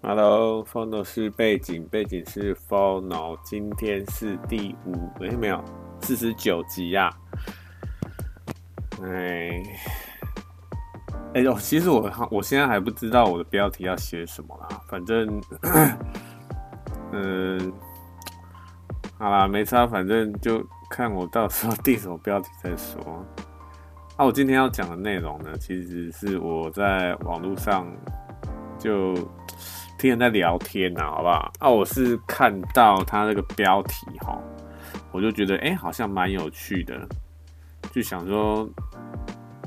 Hello，Phono 是背景，背景是 Phono，今天是第五，哎、欸，没有，四十九集呀、啊。哎，哎呦，其实我我现在还不知道我的标题要写什么啦，反正，嗯，好啦，没差，反正就看我到时候定什么标题再说。那、我今天要讲的内容呢，其实是我在网络上就。听人在聊天呐、啊，好不好？啊，我是看到他那个标题哈，我就觉得哎、好像蛮有趣的，就想说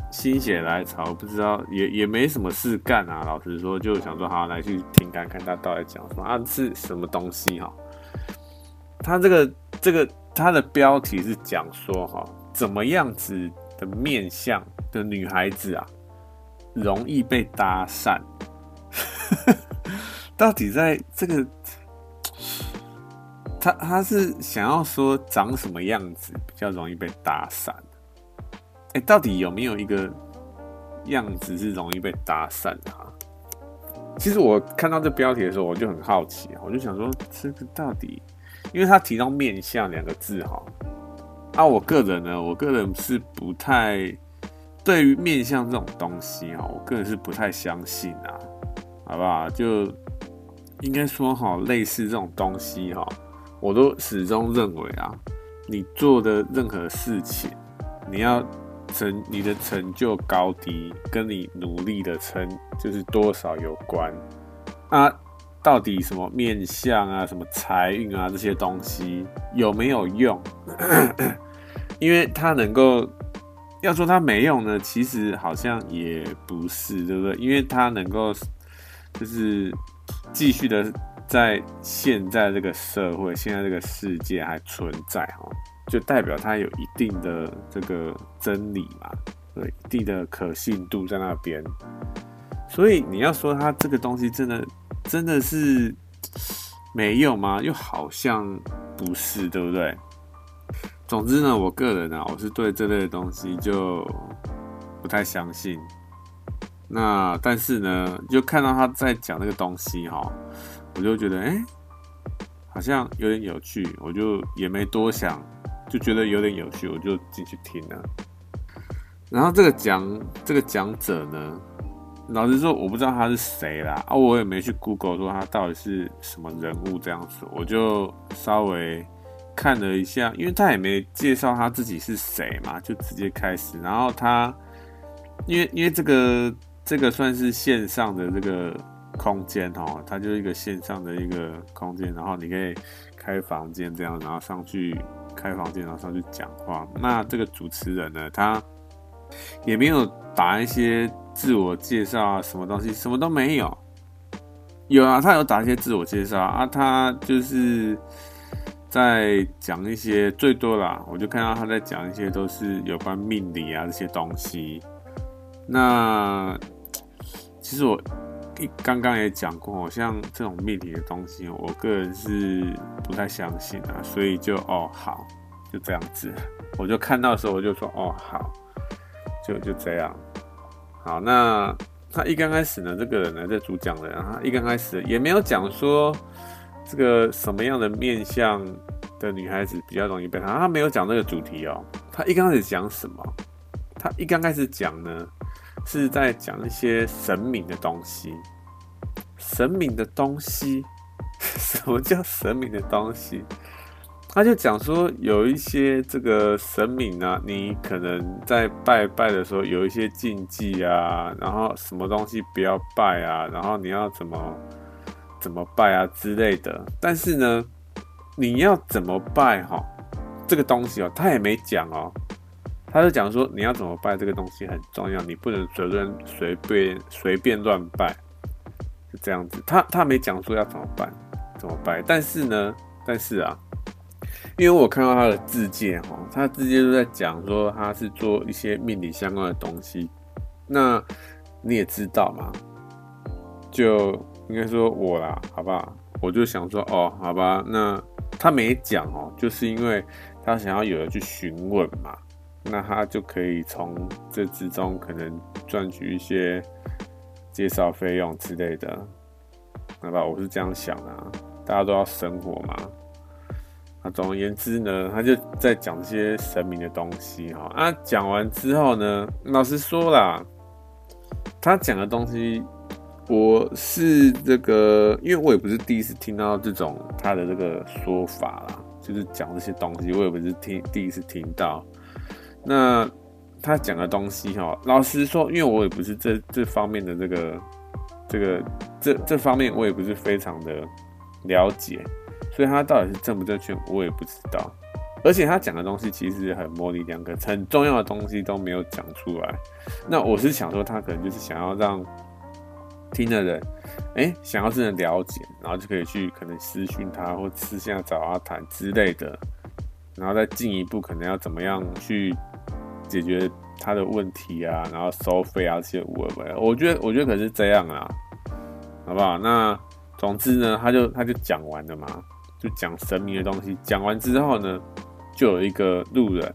心血来潮，不知道也也没什么事干啊。老实说，就想说好来去听看看他到底讲什么啊，是什么东西哈？他这个这个他的标题是讲说哈，怎么样子的面相的女孩子啊，容易被搭讪。到底在这个，他他是想要说长什么样子比较容易被搭讪？哎、到底有没有一个样子是容易被搭讪的？其实我看到这标题的时候，我就很好奇啊，我就想说，这个到底，因为他提到面相两个字哈，啊，我个人呢，我个人是不太对于面相这种东西哈，我个人是不太相信啊，好不好？就。应该说哈，类似这种东西哈，我都始终认为啊，你做的任何事情，你要成你的成就高低，跟你努力的成就是多少有关啊。到底什么面相啊，什么财运啊，这些东西有没有用？因为它能够要说它没用呢，其实好像也不是，对不对？因为它能够就是。继续的在现在这个社会，现在这个世界还存在哈，就代表它有一定的这个真理嘛，对，一定的可信度在那边。所以你要说它这个东西真的真的是没有吗？又好像不是，对不对？总之呢，我个人啊，我是对这类的东西就不太相信。那但是呢，就看到他在讲那个东西哈，我就觉得哎、好像有点有趣，我就也没多想，就觉得有点有趣，我就进去听了。然后这个讲这个讲者呢，老实说我不知道他是谁啦，啊，我也没去 Google 说他到底是什么人物这样子，我就稍微看了一下，因为他也没介绍他自己是谁嘛，就直接开始。然后他因为因为这个。这个算是线上的这个空间哦，它就是一个线上的一个空间，然后你可以开房间这样，然后上去开房间，然后上去讲话。那这个主持人呢，他也没有打一些自我介绍啊，什么东西，什么都没有。有啊，他有打一些自我介绍啊，他就是在讲一些最多啦，我就看到他在讲一些都是有关命理啊这些东西。那其实我一刚刚也讲过，像这种命理的东西，我个人是不太相信啊，所以就哦好，就这样子，我就看到的时候我就说哦好，就就这样。好，那他一刚开始呢，这个人呢，这主讲人，他一刚开始也没有讲说这个什么样的面相的女孩子比较容易被他，他没有讲这个主题哦。他一刚开始讲什么？他一刚开始讲呢，是在讲一些神明的东西。神明的东西，什么叫神明的东西？他就讲说，有一些这个神明啊，你可能在拜拜的时候有一些禁忌啊，然后什么东西不要拜啊，然后你要怎么怎么拜啊之类的。但是呢，你要怎么拜哈？这个东西哦，他也没讲哦。他就讲说，你要怎么拜这个东西很重要，你不能随便随便随便乱拜，就这样子。他他没讲说要怎么办，怎么拜。但是呢，但是啊，因为我看到他的自介哈，他的自介都在讲说他是做一些命理相关的东西。那你也知道嘛，就应该说我啦，好不好？我就想说哦，好吧，那他没讲哦，就是因为他想要有人去询问嘛。那他就可以从这之中可能赚取一些介绍费用之类的。好吧，我是这样想的，大家都要生活嘛。啊，总而言之呢，他就在讲这些神明的东西哈。啊，讲完之后呢，老实说啦，他讲的东西，我是这个，因为我也不是第一次听到这种他的这个说法啦，就是讲这些东西，我也不是听第一次听到。那他讲的东西哈，老实说，因为我也不是这这方面的这个这个这这方面，我也不是非常的了解。所以他到底是正不正确，我也不知道。而且他讲的东西其实很模棱两可，很重要的东西都没有讲出来。那我是想说，他可能就是想要让听的人，哎、想要真的了解，然后就可以去可能私讯他，或私下找他谈之类的，然后再进一步可能要怎么样去解决他的问题啊，然后收费啊这些我我觉得我觉得可是这样啊，好不好？那总之呢，他就他就讲完了嘛。就讲神明的东西，讲完之后呢，就有一个路人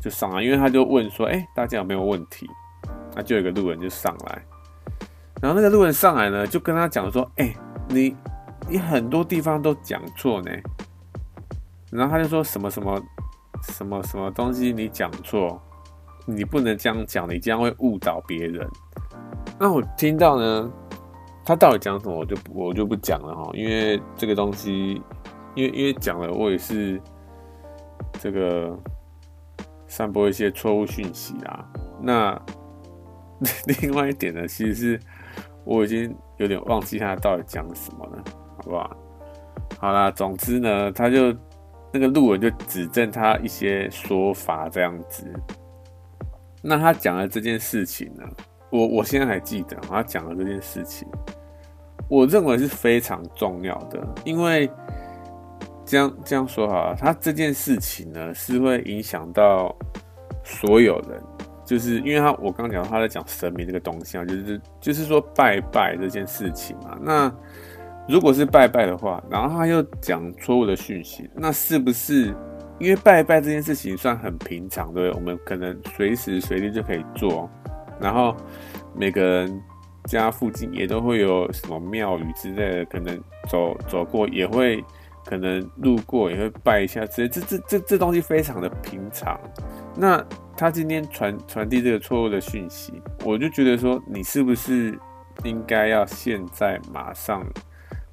就上来，因为他就问说：“哎、大家有没有问题？”那就有一个路人就上来，然后那个路人上来呢，就跟他讲说：“哎、你你很多地方都讲错呢。”然后他就说什么什么什么什么东西你讲错，你不能这样讲，你这样会误导别人。那我听到呢，他到底讲什么，我就我就不讲了哈，因为这个东西。因为因为讲了，我也是这个散播一些错误讯息啦。那 另外一点呢，其实是我已经有点忘记他到底讲什么了，好不好？好啦，总之呢，他就那个路人就指正他一些说法这样子。那他讲的这件事情呢，我我现在还记得他讲的这件事情，我认为是非常重要的，因为。这样这样说好了，他这件事情呢是会影响到所有人，就是因为他我刚刚讲他在讲神明这个东西啊，就是就是说拜拜这件事情嘛。那如果是拜拜的话，然后他又讲错误的讯息，那是不是因为拜一拜这件事情算很平常，对不对？我们可能随时随地就可以做，然后每个人家附近也都会有什么庙宇之类的，可能走走过也会。可能路过也会拜一下，这这这这这东西非常的平常。那他今天传传递这个错误的讯息，我就觉得说，你是不是应该要现在马上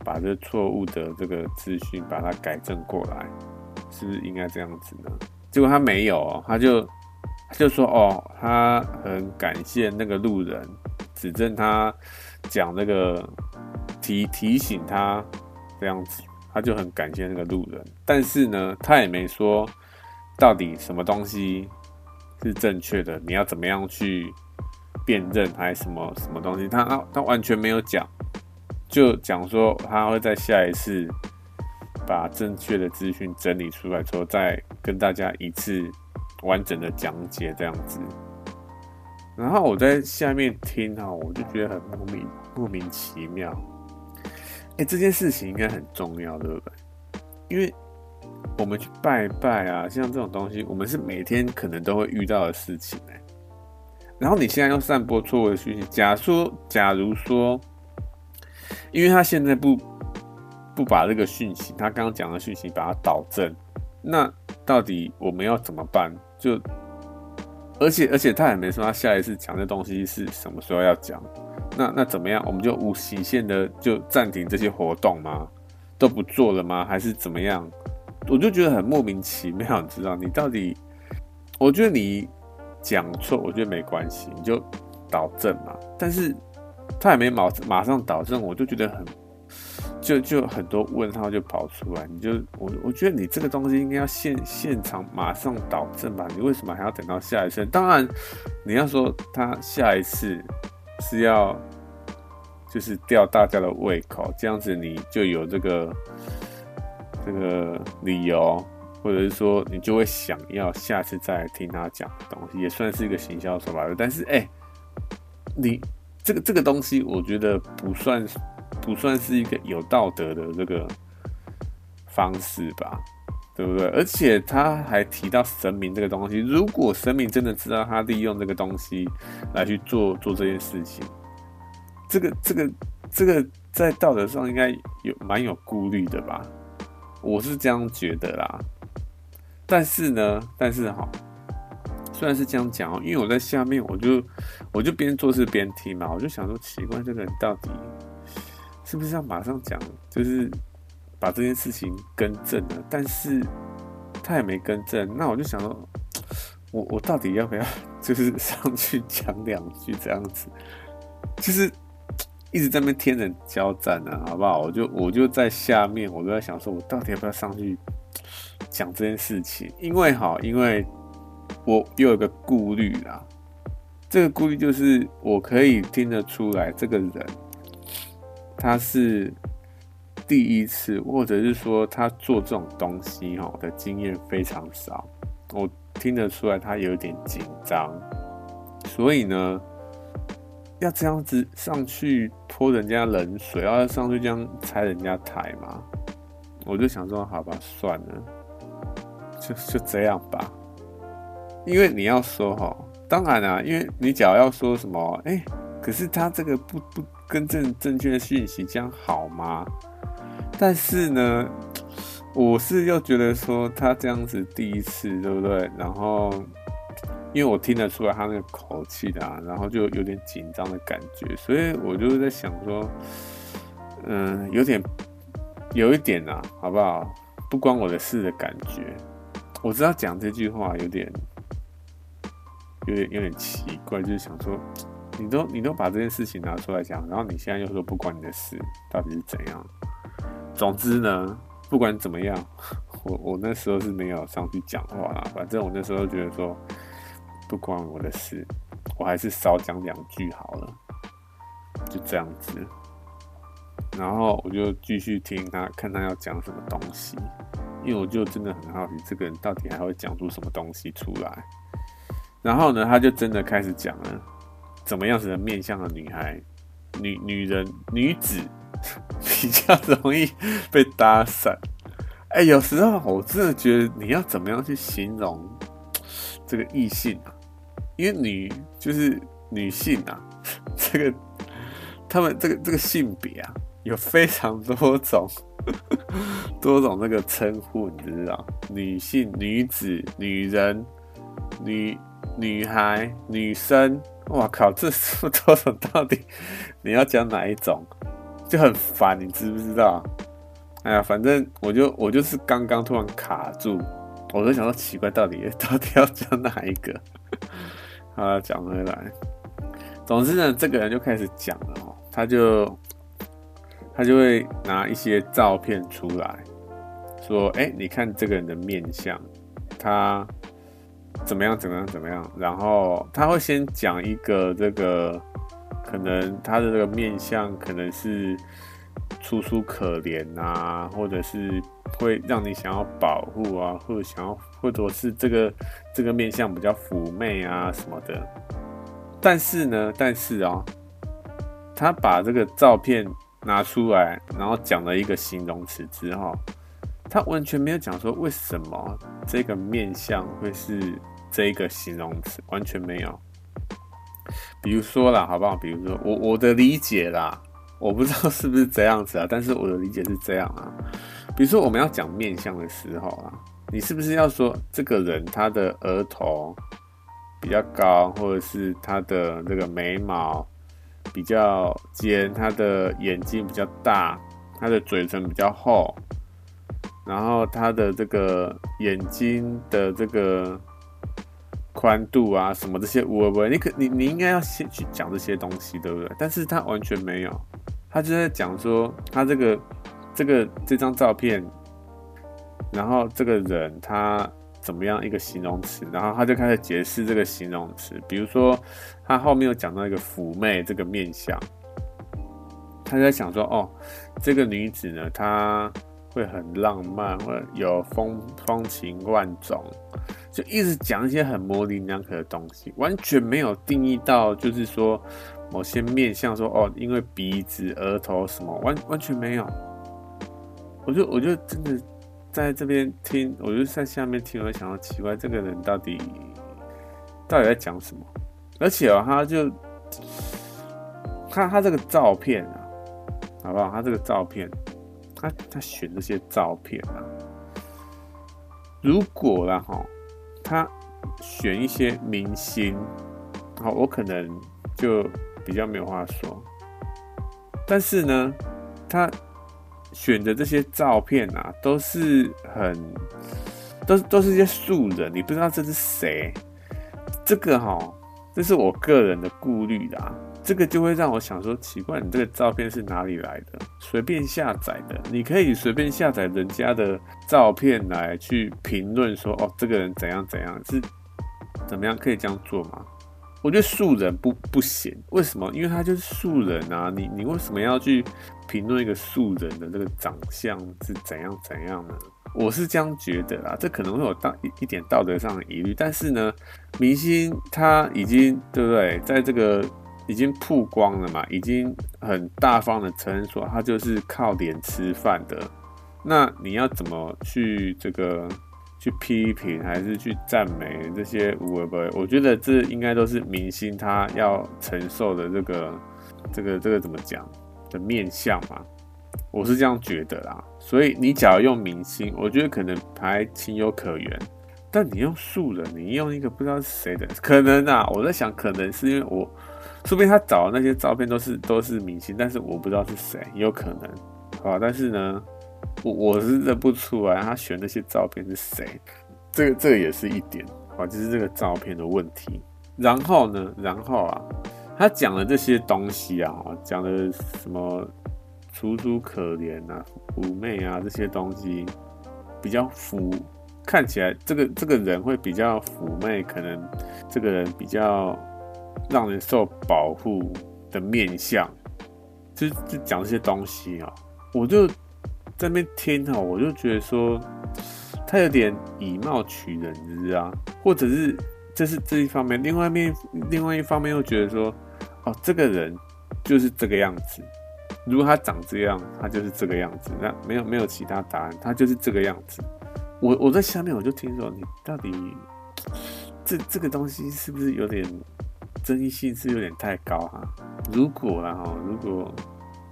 把这错误的这个资讯把它改正过来？是不是应该这样子呢？结果他没有，他就就说哦，他很感谢那个路人指正他讲那个提提醒他这样子。他就很感谢那个路人，但是呢，他也没说到底什么东西是正确的，你要怎么样去辨认还是什么什么东西，他他他完全没有讲，就讲说他会在下一次把正确的资讯整理出来之后，再跟大家一次完整的讲解这样子。然后我在下面听哈，我就觉得很莫名莫名其妙。哎、这件事情应该很重要，对不对？因为我们去拜拜啊，像这种东西，我们是每天可能都会遇到的事情哎。然后你现在又散播错误的讯息，假说，假如说，因为他现在不不把这个讯息，他刚刚讲的讯息把它导正，那到底我们要怎么办？就而且而且他也没说他下一次讲的东西是什么时候要讲。那那怎么样？我们就无期限的就暂停这些活动吗？都不做了吗？还是怎么样？我就觉得很莫名其妙，你知道？你到底？我觉得你讲错，我觉得没关系，你就导正嘛。但是他也没马马上导正，我就觉得很就就很多问号就跑出来。你就我我觉得你这个东西应该要现现场马上导正吧？你为什么还要等到下一次？当然你要说他下一次。是要就是吊大家的胃口，这样子你就有这个这个理由，或者是说你就会想要下次再来听他讲东西，也算是一个行销手法。但是，哎、你这个这个东西，我觉得不算不算是一个有道德的这个方式吧。对不对？而且他还提到神明这个东西，如果神明真的知道他利用这个东西来去做做这件事情，这个这个这个在道德上应该有蛮有顾虑的吧？我是这样觉得啦。但是呢，但是哈，虽然是这样讲，因为我在下面，我就我就边做事边听嘛，我就想说，奇怪，这个人到底是不是要马上讲，就是把这件事情更正了？但是他也没更正，那我就想说，我我到底要不要就是 上去讲两句这样子？就是一直在那边天人交战呢，好不好？我就我就在下面，我就在想说，我到底要不要上去？讲这件事情，因为哈，因为我又有一个顾虑啦。这个顾虑就是，我可以听得出来，这个人他是第一次，或者是说他做这种东西哈的经验非常少。我听得出来，他有点紧张，所以呢，要这样子上去泼人家冷水，要上去这样拆人家台嘛？我就想说，好吧，算了。就就这样吧，因为你要说哈，当然啦、因为你假如要说什么，哎、可是他这个不不更正正确的讯息，这样好吗？但是呢，我是又觉得说他这样子第一次，对不对？然后，因为我听得出来他那个口气的、啊，然后就有点紧张的感觉，所以我就在想说，嗯，有点有一点啊，好不好？不关我的事的感觉。我知道讲这句话有点，有点有点奇怪，就是想说，你都你都把这件事情拿出来讲，然后你现在又说不关你的事，到底是怎样？总之呢，不管怎么样，我我那时候是没有上去讲话啦。反正我那时候觉得说，不关我的事，我还是少讲两句好了，就这样子。然后我就继续听他，看他要讲什么东西。因为我就真的很好奇，这个人到底还会讲出什么东西出来。然后呢，他就真的开始讲了，怎么样子的面向的女孩、女女人、女子 比较容易被搭讪。哎，有时候我真的觉得你要怎么样去形容这个异性啊？因为女就是女性啊，这个他们这个这个性别啊，有非常多种。多种那个称呼，你知道？女性、女子、女人、女女孩、女生，哇靠！这多种，到底你要讲哪一种？就很烦，你知不知道？哎呀，反正我就我就是刚刚突然卡住，我就想说奇怪，到底到底要讲哪一个？好，讲回来，总之呢，这个人就开始讲了哦，他就。他就会拿一些照片出来，说：“哎，你看这个人的面相，他怎么样？怎么样？怎么样？”然后他会先讲一个这个，可能他的这个面相可能是楚楚可怜啊，或者是会让你想要保护啊，或者想要，或者是这个这个面相比较妩媚啊什么的。但是呢，但是啊、哦，他把这个照片。拿出来，然后讲了一个形容词之后，他完全没有讲说为什么这个面相会是这个形容词，完全没有。比如说啦，好不好？比如说我我的理解啦，我不知道是不是这样子啊，但是我的理解是这样啊。比如说我们要讲面相的时候啊，你是不是要说这个人他的额头比较高，或者是他的这个眉毛？比较尖，他的眼睛比较大，他的嘴唇比较厚，然后他的这个眼睛的这个宽度啊，什么这些，我我你可你你应该要先去讲这些东西，对不对？但是他完全没有，他就在讲说他这个这个这张照片，然后这个人他。怎么样一个形容词？然后他就开始解释这个形容词，比如说他后面有讲到一个妩媚这个面相，他就在想说，哦，这个女子呢，她会很浪漫，会有风风情万种，就一直讲一些很模棱两可的东西，完全没有定义到，就是说某些面相说，哦，因为鼻子、额头什么，完完全没有。我就我就真的。在这边听，我就在下面听，我想到奇怪，这个人到底到底在讲什么？而且哦，他就他他这个照片啊，好不好？他这个照片，他他选这些照片啊，如果啦哈，他选一些明星，好，我可能就比较没有话说。但是呢，他选的这些照片啊，都是很，都都是一些素人，你不知道这是谁。这个哈，这是我个人的顾虑啦。这个就会让我想说，奇怪，你这个照片是哪里来的？随便下载的？你可以随便下载人家的照片来去评论说，哦，这个人怎样怎样，是怎么样？可以这样做吗？我觉得素人不不行，为什么？因为他就是素人啊，你你为什么要去评论一个素人的这个长相是怎样怎样呢？我是这样觉得啦，这可能会有道一点道德上的疑虑，但是呢，明星他已经对不对，在这个。已经曝光了嘛，已经很大方的承认说他就是靠脸吃饭的。那你要怎么去这个去批评，还是去赞美这些无为不为？我觉得这应该都是明星他要承受的这个这个这个怎么讲的面相嘛。我是这样觉得啦。所以你假如用明星，我觉得可能还情有可原。但你用素人，你用一个不知道是谁的，可能啊，我在想，可能是因为我。说不定他找的那些照片都是都是明星，但是我不知道是谁，有可能，好吧？但是呢，我我是认不出来他选那些照片是谁，这个这个也是一点，好，就是这个照片的问题。然后呢，然后啊，他讲的这些东西啊，讲的什么楚楚可怜啊、妩媚啊这些东西，比较妩，看起来这个这个人会比较妩媚，可能这个人比较。让人受保护的面相，就就讲这些东西啊，我就在那边听哈，我就觉得说他有点以貌取人，你知道？或者是这是这一方面，另外一面另外一方面又觉得说，哦，这个人就是这个样子，如果他长这样，他就是这个样子，那没有没有其他答案，他就是这个样子。我我在下面我就听说，你到底 这这个东西是不是有点？争议性是有点太高哈。如果然后如果，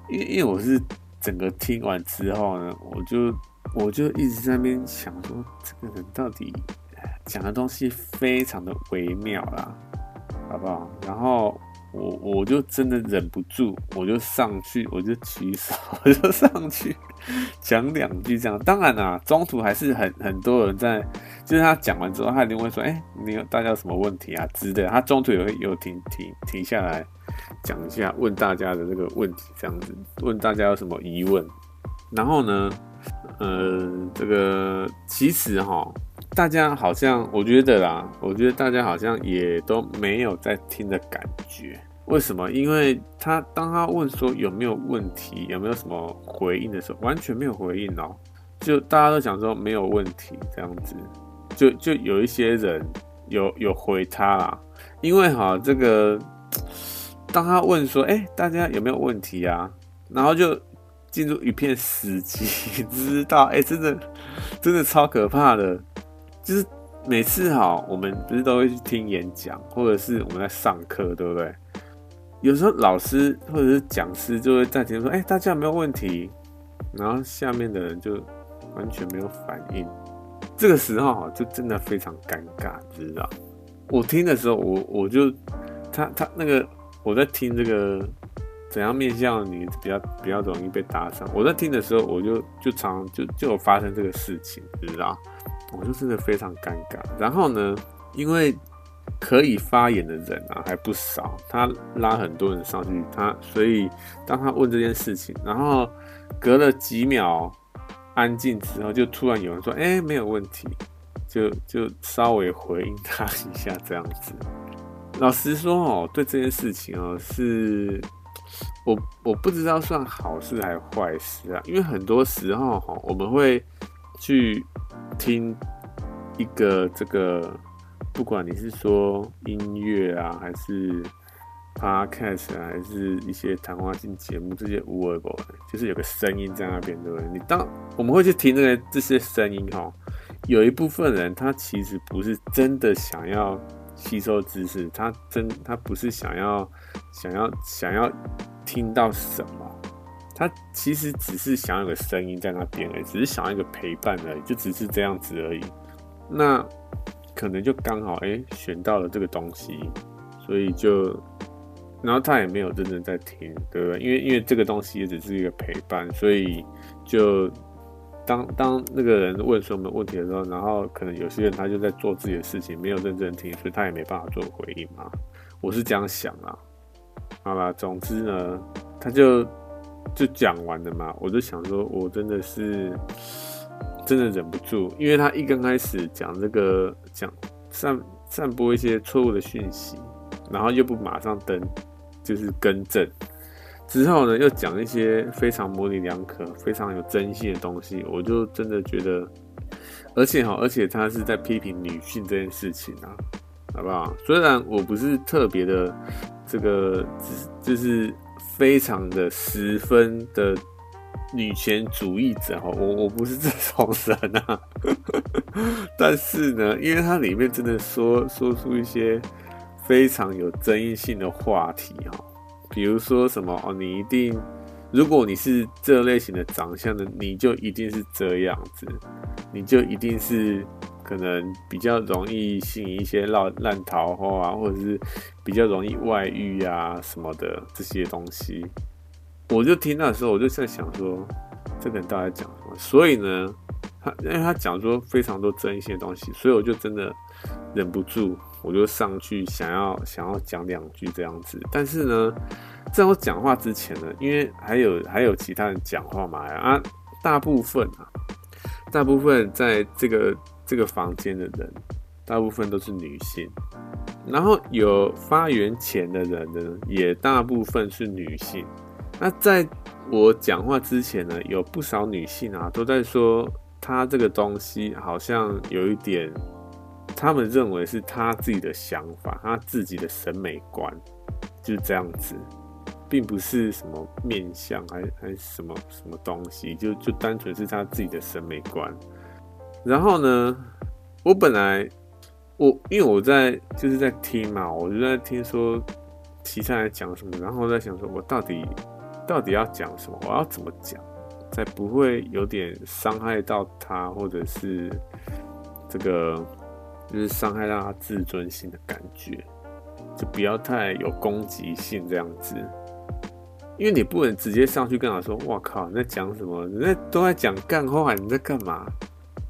因为因为我是整个听完之后呢，我就我就一直在那边想说，这个人到底讲的东西非常的微妙啦，好不好？然后。我我就真的忍不住，我就上去，我就举手，我就上去讲两句这样。当然啦、中途还是很很多人在，就是他讲完之后，他一定会说：“哎、你有大家有什么问题啊？”之类的。他中途也会有停停停下来讲一下，问大家的这个问题，这样子问大家有什么疑问。然后呢，呃，这个其实哈。大家好像，我觉得啦，我觉得大家好像也都没有在听的感觉。为什么？因为他当他问说有没有问题，有没有什么回应的时候，完全没有回应哦。就大家都想说没有问题这样子，就就有一些人有有回他啦。因为哈，这个当他问说，哎，大家有没有问题啊？然后就进入一片死寂，知道？哎，真的真的超可怕的。就是每次哈，我们不是都会去听演讲，或者是我们在上课，对不对？有时候老师或者是讲师就会在前面说：“哎，大家有没有问题？”然后下面的人就完全没有反应。这个时候哈，就真的非常尴尬，知道？我听的时候，我我就他他那个我在听这个怎样面向你比较比较容易被搭讪。我在听的时候，我就就常就就有发生这个事情，知道？我就真的非常尴尬。然后呢，因为可以发言的人啊还不少，他拉很多人上去，他所以当他问这件事情，然后隔了几秒安静之后，就突然有人说：“哎，没有问题。”就就稍微回应他一下这样子。老实说哦，对这件事情哦，是我我不知道算好事还是坏事啊，因为很多时候哈，我们会去。听一个这个，不管你是说音乐啊，还是 podcast，还是一些谈话性节目，这些无耳的，就是有个声音在那边，对不对？你当我们会去听这个这些声音哈，有一部分人他其实不是真的想要吸收知识，他真他不是想要想要想要听到什么，他其实只是想要有个声音在那边而已，只是想要一个陪伴而已，就只是这样子而已。那可能就刚好哎、选到了这个东西，所以就，然后他也没有真正在听，对不对？因为因为这个东西也只是一个陪伴，所以就当当那个人问什么问题的时候，然后可能有些人他就在做自己的事情，没有认真听，所以他也没办法做回应嘛。我是这样想啊。好吧，总之呢，他就就讲完了嘛。我就想说，我真的是真的忍不住，因为他一刚开始讲这个讲散散播一些错误的讯息，然后又不马上登，就是更正，之后呢又讲一些非常模棱两可、非常有争议的东西，我就真的觉得，而且哈，而且他是在批评女性这件事情啊。好不好？虽然我不是特别的这个，只就是非常的十分的女权主义者哈，我我不是这种人啊。但是呢，因为它里面真的说说出一些非常有争议性的话题哈，比如说什么哦，你一定，如果你是这类型的长相的，你就一定是这样子，你就一定是。可能比较容易吸引一些烂烂桃花啊，或者是比较容易外遇啊什么的这些东西，我就听到的时候，我就在想说，这个人到底在讲什么？所以呢，他因为他讲说非常多争议性的东西，所以我就真的忍不住，我就上去想要想要讲两句这样子。但是呢，在我讲话之前呢，因为还有还有其他人讲话嘛啊，大部分啊，大部分在这个。这个房间的人大部分都是女性，然后有发言权的人呢，也大部分是女性。那在我讲话之前呢，有不少女性啊都在说，她这个东西好像有一点，他们认为是她自己的想法，她自己的审美观就是这样子，并不是什么面相，还还什么什么东西，就就单纯是她自己的审美观。然后呢，我本来我因为我在就是在听嘛，我就在听说其他人讲什么，然后我在想说，我到底到底要讲什么，我要怎么讲，才不会有点伤害到他，或者是这个就是伤害到他自尊心的感觉，就不要太有攻击性这样子，因为你不能直接上去跟他说，我靠，你在讲什么？你在都在讲干话，你在干嘛？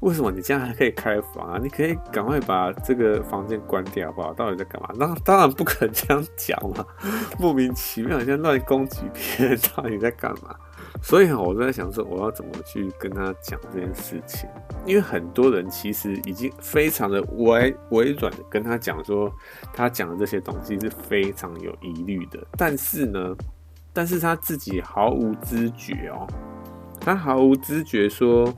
为什么你这样还可以开房啊？你可以赶快把这个房间关掉，好不好？到底在干嘛？那当然不可能这样讲嘛，莫名其妙，好像乱攻击别人，到底在干嘛？所以我在想说，我要怎么去跟他讲这件事情？因为很多人其实已经非常的委委软的跟他讲说，他讲的这些东西是非常有疑虑的。但是呢，但是他自己毫无知觉哦，他毫无知觉说。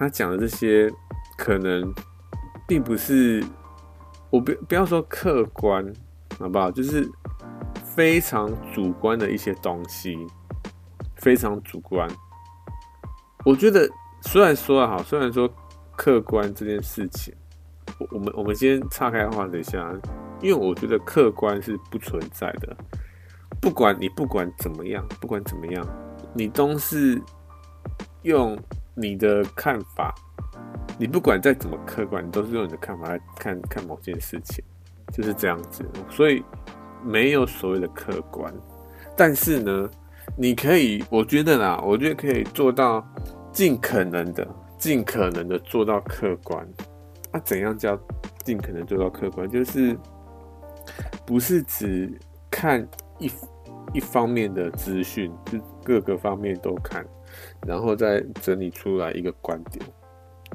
他讲的这些可能并不是，我不不要说客观，好不好？就是非常主观的一些东西，非常主观。我觉得虽然说啊，虽然说客观这件事情，我我们我们先岔开话等一下，因为我觉得客观是不存在的。不管你不管怎么样，不管怎么样，你都是用。你的看法，你不管再怎么客观，你都是用你的看法来看看某件事情，就是这样子。所以没有所谓的客观，但是呢，你可以，我觉得啦，我觉得可以做到尽可能的、尽可能的做到客观。那、啊、怎样叫尽可能做到客观？就是不是只看一一方面的资讯，就各个方面都看。然后再整理出来一个观点，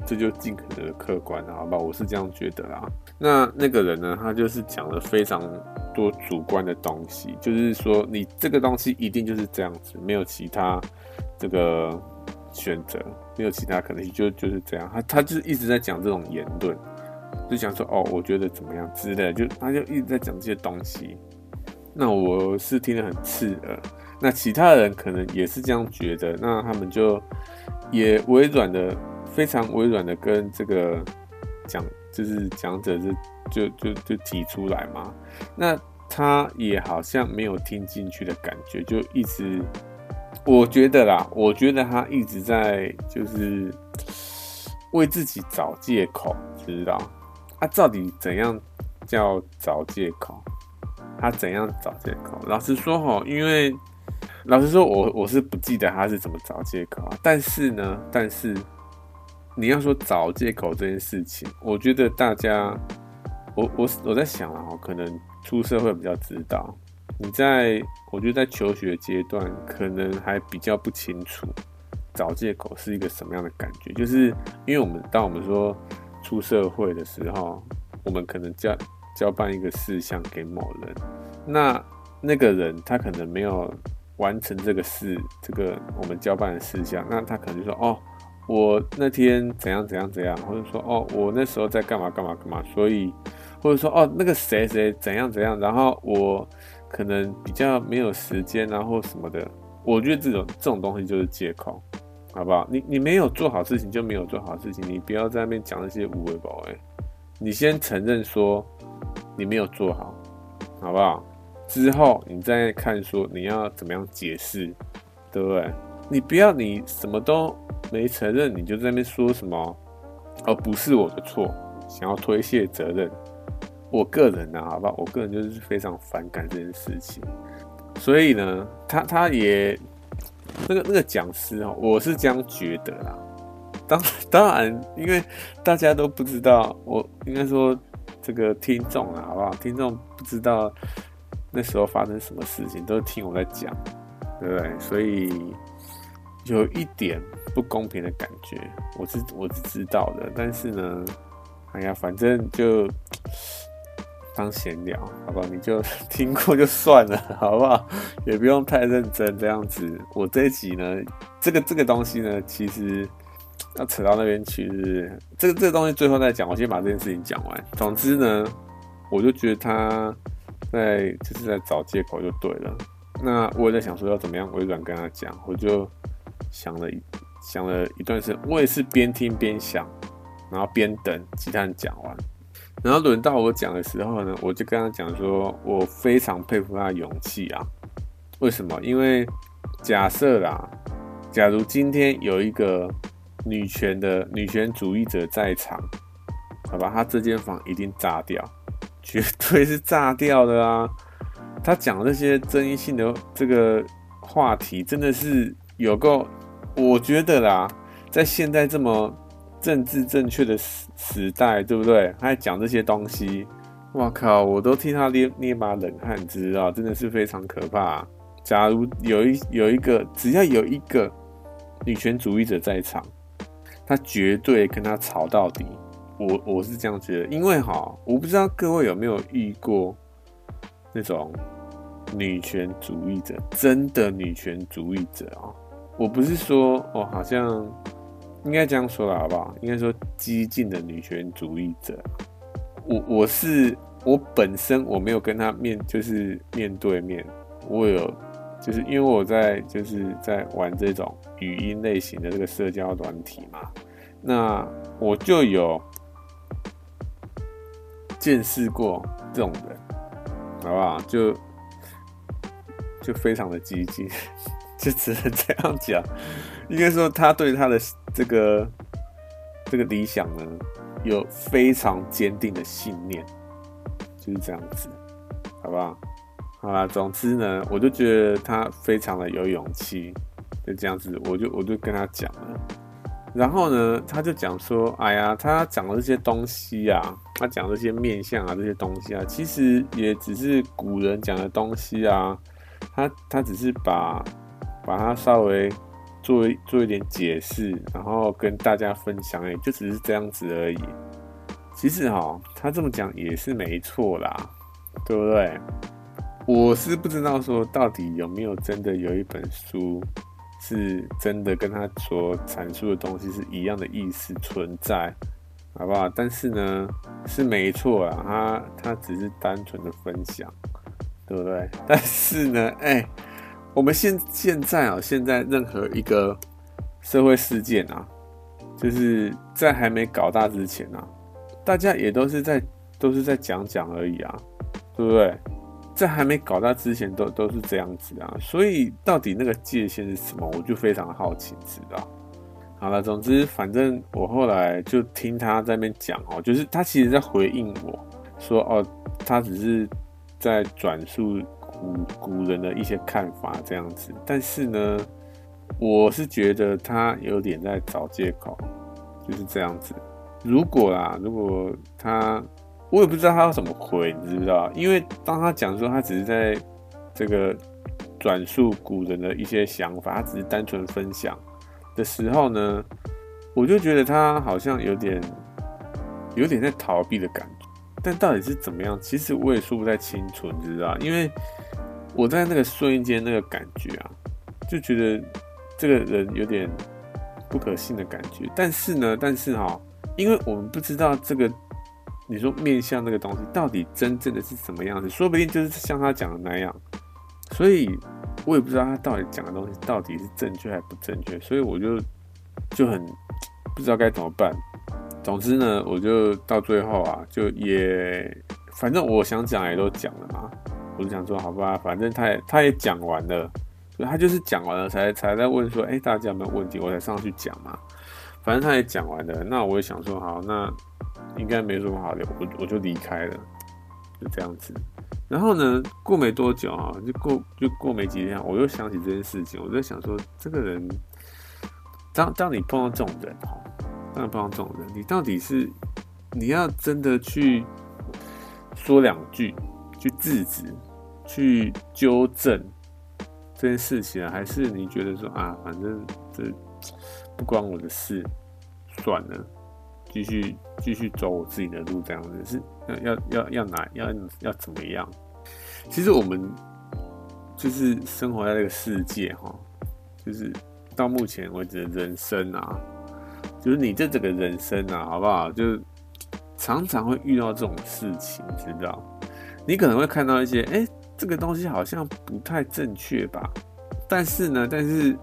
这就尽可能的客观了，好吧？我是这样觉得啦。那那个人呢，他就是讲了非常多主观的东西，就是说你这个东西一定就是这样子，没有其他这个选择，没有其他可能性，就就是这样。他他就是一直在讲这种言论，就讲说哦，我觉得怎么样之类的，就他就一直在讲这些东西。那我是听得很刺耳。那其他人可能也是这样觉得，那他们就也微软的，非常微软的跟这个讲，就是讲者就就就就提出来嘛。那他也好像没有听进去的感觉，就一直我觉得啦，我觉得他一直在就是为自己找借口，知道？他、啊、到底怎样叫找借口？他怎样找借口？老实说哈，因为老实说我我是不记得他是怎么找借口啊。但是呢，但是你要说找借口这件事情，我觉得大家，我我我在想啊，可能出社会比较知道。你在我觉得在求学阶段，可能还比较不清楚找借口是一个什么样的感觉。就是因为我们当我们说出社会的时候，我们可能交交办一个事项给某人，那那个人他可能没有完成这个事，这个我们交办的事项，那他可能就说：“哦，我那天怎样怎样怎样，或者说哦，我那时候在干嘛干嘛干嘛。”所以或者说哦，那个谁谁怎样怎样，然后我。可能比较没有时间啊，或什么的，我觉得这种这种东西就是借口，好不好？你你没有做好事情就没有做好事情，你不要在那边讲那些无谓宝哎，你先承认说你没有做好，好不好？之后你再看说你要怎么样解释，对不对？你不要你什么都没承认，你就在那边说什么哦，不是我的错，想要推卸责任。我个人呢、好不好？我个人就是非常反感这件事情，所以呢，他他也那个那个讲师哦，我是这样觉得啦。当当然，因为大家都不知道，我应该说这个听众啊，好不好？听众不知道那时候发生什么事情，都是听我在讲，对不对？所以有一点不公平的感觉，我是我是知道的。但是呢，哎呀，反正就。当闲聊，好不好？你就听过就算了，好不好？也不用太认真这样子。我这一集呢，这个这个东西呢，其实要扯到那边去，这个这个东西最后再讲。我先把这件事情讲完。总之呢，我就觉得他在就是在找借口就对了。那我也在想说要怎么样委婉跟他讲，我就想了想了一段时间，我也是边听边想，然后边等其他人讲完。然后轮到我讲的时候呢，我就跟他讲说，我非常佩服他的勇气啊。为什么？因为假设啦，假如今天有一个女权的女权主义者在场，好吧，他这间房一定炸掉，绝对是炸掉的啊。他讲这些争议性的这个话题，真的是有够，我觉得啦，在现在这么。政治正确的时时代，对不对？他还讲这些东西，哇靠！我都替他捏捏把冷汗，知道真的是非常可怕。假如有一有一个，只要有一个女权主义者在场，他绝对跟他吵到底。我我是这样觉得，因为哈，我不知道各位有没有遇过那种女权主义者，真的女权主义者啊！我不是说哦，好像。应该这样说了，好不好？应该说激进的女权主义者。我我是我本身我没有跟他面，就是面对面。我有，就是因为我在就是在玩这种语音类型的这个社交软体嘛，那我就有见识过这种人，好不好？就就非常的激进，就只能这样讲。应该说他对他的。这个这个理想呢，有非常坚定的信念，就是这样子，好不好？好啦，总之呢，我就觉得他非常的有勇气，就这样子，我就我就跟他讲了，然后呢，他就讲说，哎呀，他讲的这些东西啊，他讲这些面相啊，这些东西啊，其实也只是古人讲的东西啊，他他只是把把它稍微。做做一点解释，然后跟大家分享，也，就只是这样子而已。其实哈，他这么讲也是没错啦，对不对？我是不知道说到底有没有真的有一本书是真的跟他所阐述的东西是一样的意思存在，好不好？但是呢，是没错啊，他他只是单纯的分享，对不对？但是呢，哎。我们现现在啊，现在任何一个社会事件啊，就是在还没搞大之前啊，大家也都是在都是在讲讲而已啊，对不对？在还没搞到之前都都是这样子啊，所以到底那个界限是什么，我就非常好奇知道。好了，总之反正我后来就听他在那边讲哦，就是他其实在回应我说哦，他只是在转述古古人的一些看法这样子，但是呢，我是觉得他有点在找借口，就是这样子。如果啦，如果他。我也不知道他要怎么回，你知不知道？因为当他讲说他只是在这个转述古人的一些想法，他只是单纯分享的时候呢，我就觉得他好像有点有点在逃避的感觉。但到底是怎么样？其实我也说不太清楚，你知道？因为我在那个瞬间那个感觉啊，就觉得这个人有点不可信的感觉。但是呢，但是哈，因为我们不知道这个。你说面相那个东西到底真正的是什么样子？说不定就是像他讲的那样，所以我也不知道他到底讲的东西到底是正确还不正确，所以我就就很不知道该怎么办。总之呢，我就到最后啊，就也反正我想讲也都讲了嘛，我就想说好吧，反正他也他也讲完了，所以他就是讲完了才才在问说，哎，大家有没有问题？我才上去讲嘛。反正他也讲完了，那我也想说好那。应该没什么好聊，我我就离开了，就这样子。然后呢，过没多久啊，就过就过没几天，我又想起这件事情，我在想说，这个人，当当你碰到这种人哈，当你碰到这种人，你到底是你要真的去说两句，去制止，去纠正这件事情啊，还是你觉得说啊，反正这不关我的事，算了。继续继续走我自己的路，这样子是要要要要哪要要怎么样？其实我们就是生活在这个世界哈，就是到目前为止的人生啊，就是你这整个人生啊，好不好？就常常会遇到这种事情，知道？你可能会看到一些，哎、这个东西好像不太正确吧？但是呢，但是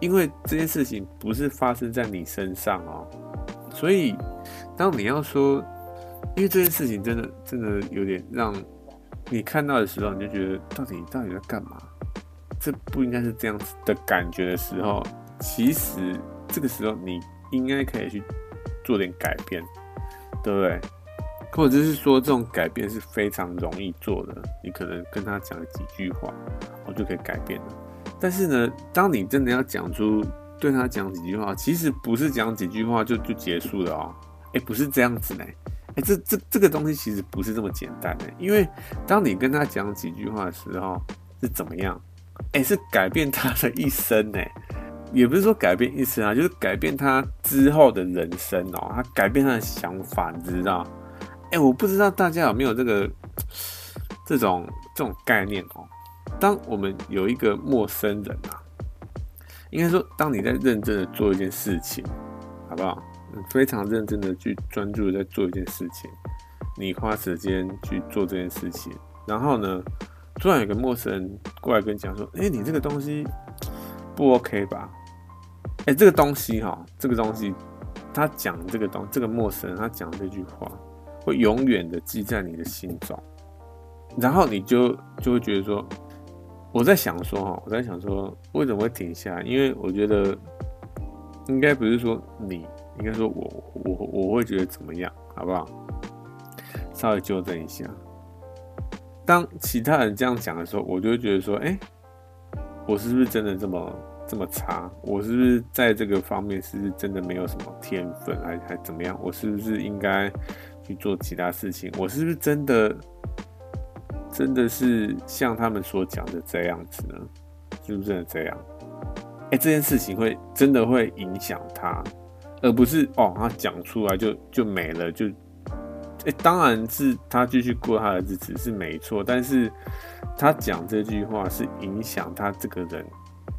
因为这件事情不是发生在你身上哦。所以，当你要说，因为这件事情真的真的有点让你看到的时候，你就觉得到底到底在干嘛？这不应该是这样子的感觉的时候，其实这个时候你应该可以去做点改变，对不对？或者是说这种改变是非常容易做的，你可能跟他讲几句话，我就可以改变了。但是呢，当你真的要讲出。对他讲几句话，其实不是讲几句话就就结束了哦。哎，不是这样子呢。哎，这这这个东西其实不是这么简单的。因为当你跟他讲几句话的时候，是怎么样？哎，是改变他的一生呢。也不是说改变一生啊，就是改变他之后的人生哦。他改变他的想法，你知道？哎，我不知道大家有没有这个这种这种概念哦。当我们有一个陌生人啊。应该说，当你在认真的做一件事情，好不好？非常认真的去专注的在做一件事情，你花时间去做这件事情，然后呢，突然有个陌生人过来跟你讲说：“哎，你这个东西不 OK 吧？”哎，这个东西哈，这个东西，他讲这个东，这个陌生人他讲这句话，会永远的记在你的心中，然后你就就会觉得说。我在想说哈，我在想说，为什么会停下？因为我觉得应该不是说你，应该说我，我我会觉得怎么样，好不好？稍微纠正一下。当其他人这样讲的时候，我就会觉得说，哎，我是不是真的这么这么差？我是不是在这个方面是不是真的没有什么天分，还还怎么样？我是不是应该去做其他事情？我是不是真的？真的是像他们所讲的这样子呢？是不是这样？哎，这件事情会真的会影响他，而不是哦，他讲出来就就没了，就哎，当然是他继续过他的日子是没错，但是他讲这句话是影响他这个人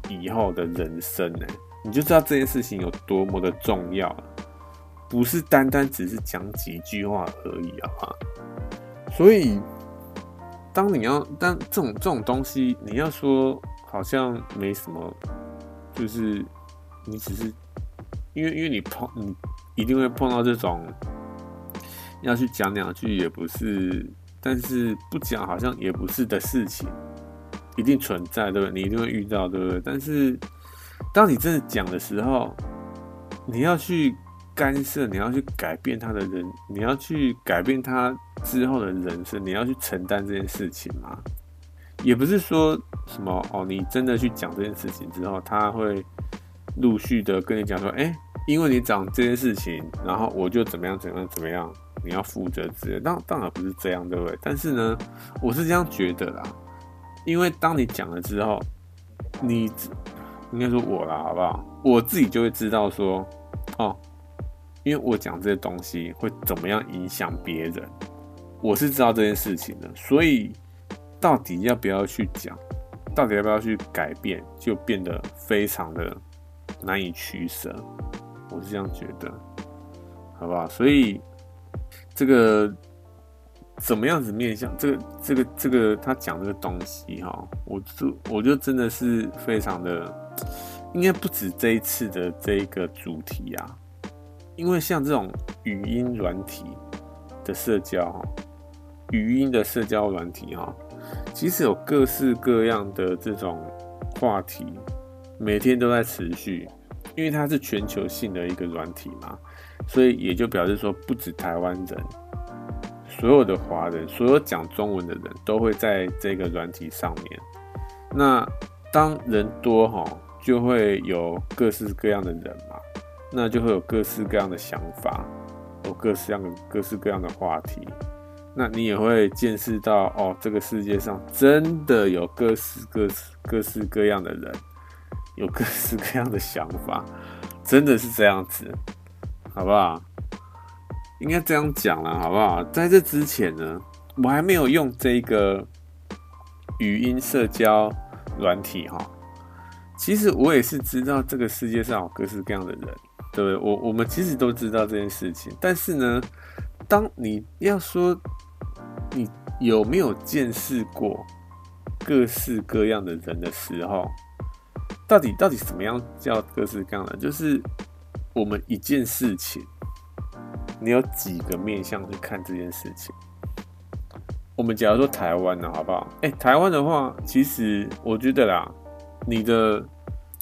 以后的人生呢，你就知道这件事情有多么的重要，不是单单只是讲几句话而已啊，所以。当你要，当这种这种东西，你要说好像没什么，就是你只是因为因为你碰你一定会碰到这种要去讲两句也不是但是不讲好像也不是的事情，一定存在，对不对？你一定会遇到，对不对？但是当你真的讲的时候，你要去干涉，你要去改变他的人，你要去改变他之后的人生，你要去承担这件事情吗？也不是说什么哦，你真的去讲这件事情之后，他会陆续的跟你讲说，哎，因为你讲这件事情，然后我就怎么样怎么样怎么样，你要负责之类。当当然不是这样，对不对？但是呢，我是这样觉得啦，因为当你讲了之后，你应该说我啦，好不好？我自己就会知道说，哦，因为我讲这些东西会怎么样影响别人，我是知道这件事情的，所以。到底要不要去讲？到底要不要去改变？就变得非常的难以取舍。我是这样觉得，好不好？所以这个怎么样子面向这个这个这个他讲这个东西哈，我就我就真的是非常的，应该不止这一次的这个主题啊，因为像这种语音软体的社交，语音的社交软体哈。其实有各式各样的这种话题，每天都在持续，因为它是全球性的一个软体嘛，所以也就表示说，不止台湾人，所有的华人，所有讲中文的人都会在这个软体上面。那当人多哈，就会有各式各样的人嘛，那就会有各式各样的想法，有各式样的各式各样的话题。那你也会见识到哦，这个世界上真的有各式各式各式各样的人，有各式各样的想法，真的是这样子，好不好？应该这样讲了，好不好？在这之前呢，我还没有用这个语音社交软体哈。其实我也是知道这个世界上有各式各样的人，对？我我们其实都知道这件事情，但是呢，当你要说。你有没有见识过各式各样的人的时候？到底到底什么样叫各式各样的？就是我们一件事情，你有几个面向去看这件事情？我们假如说台湾呢，好不好？哎，台湾的话，其实我觉得啦，你的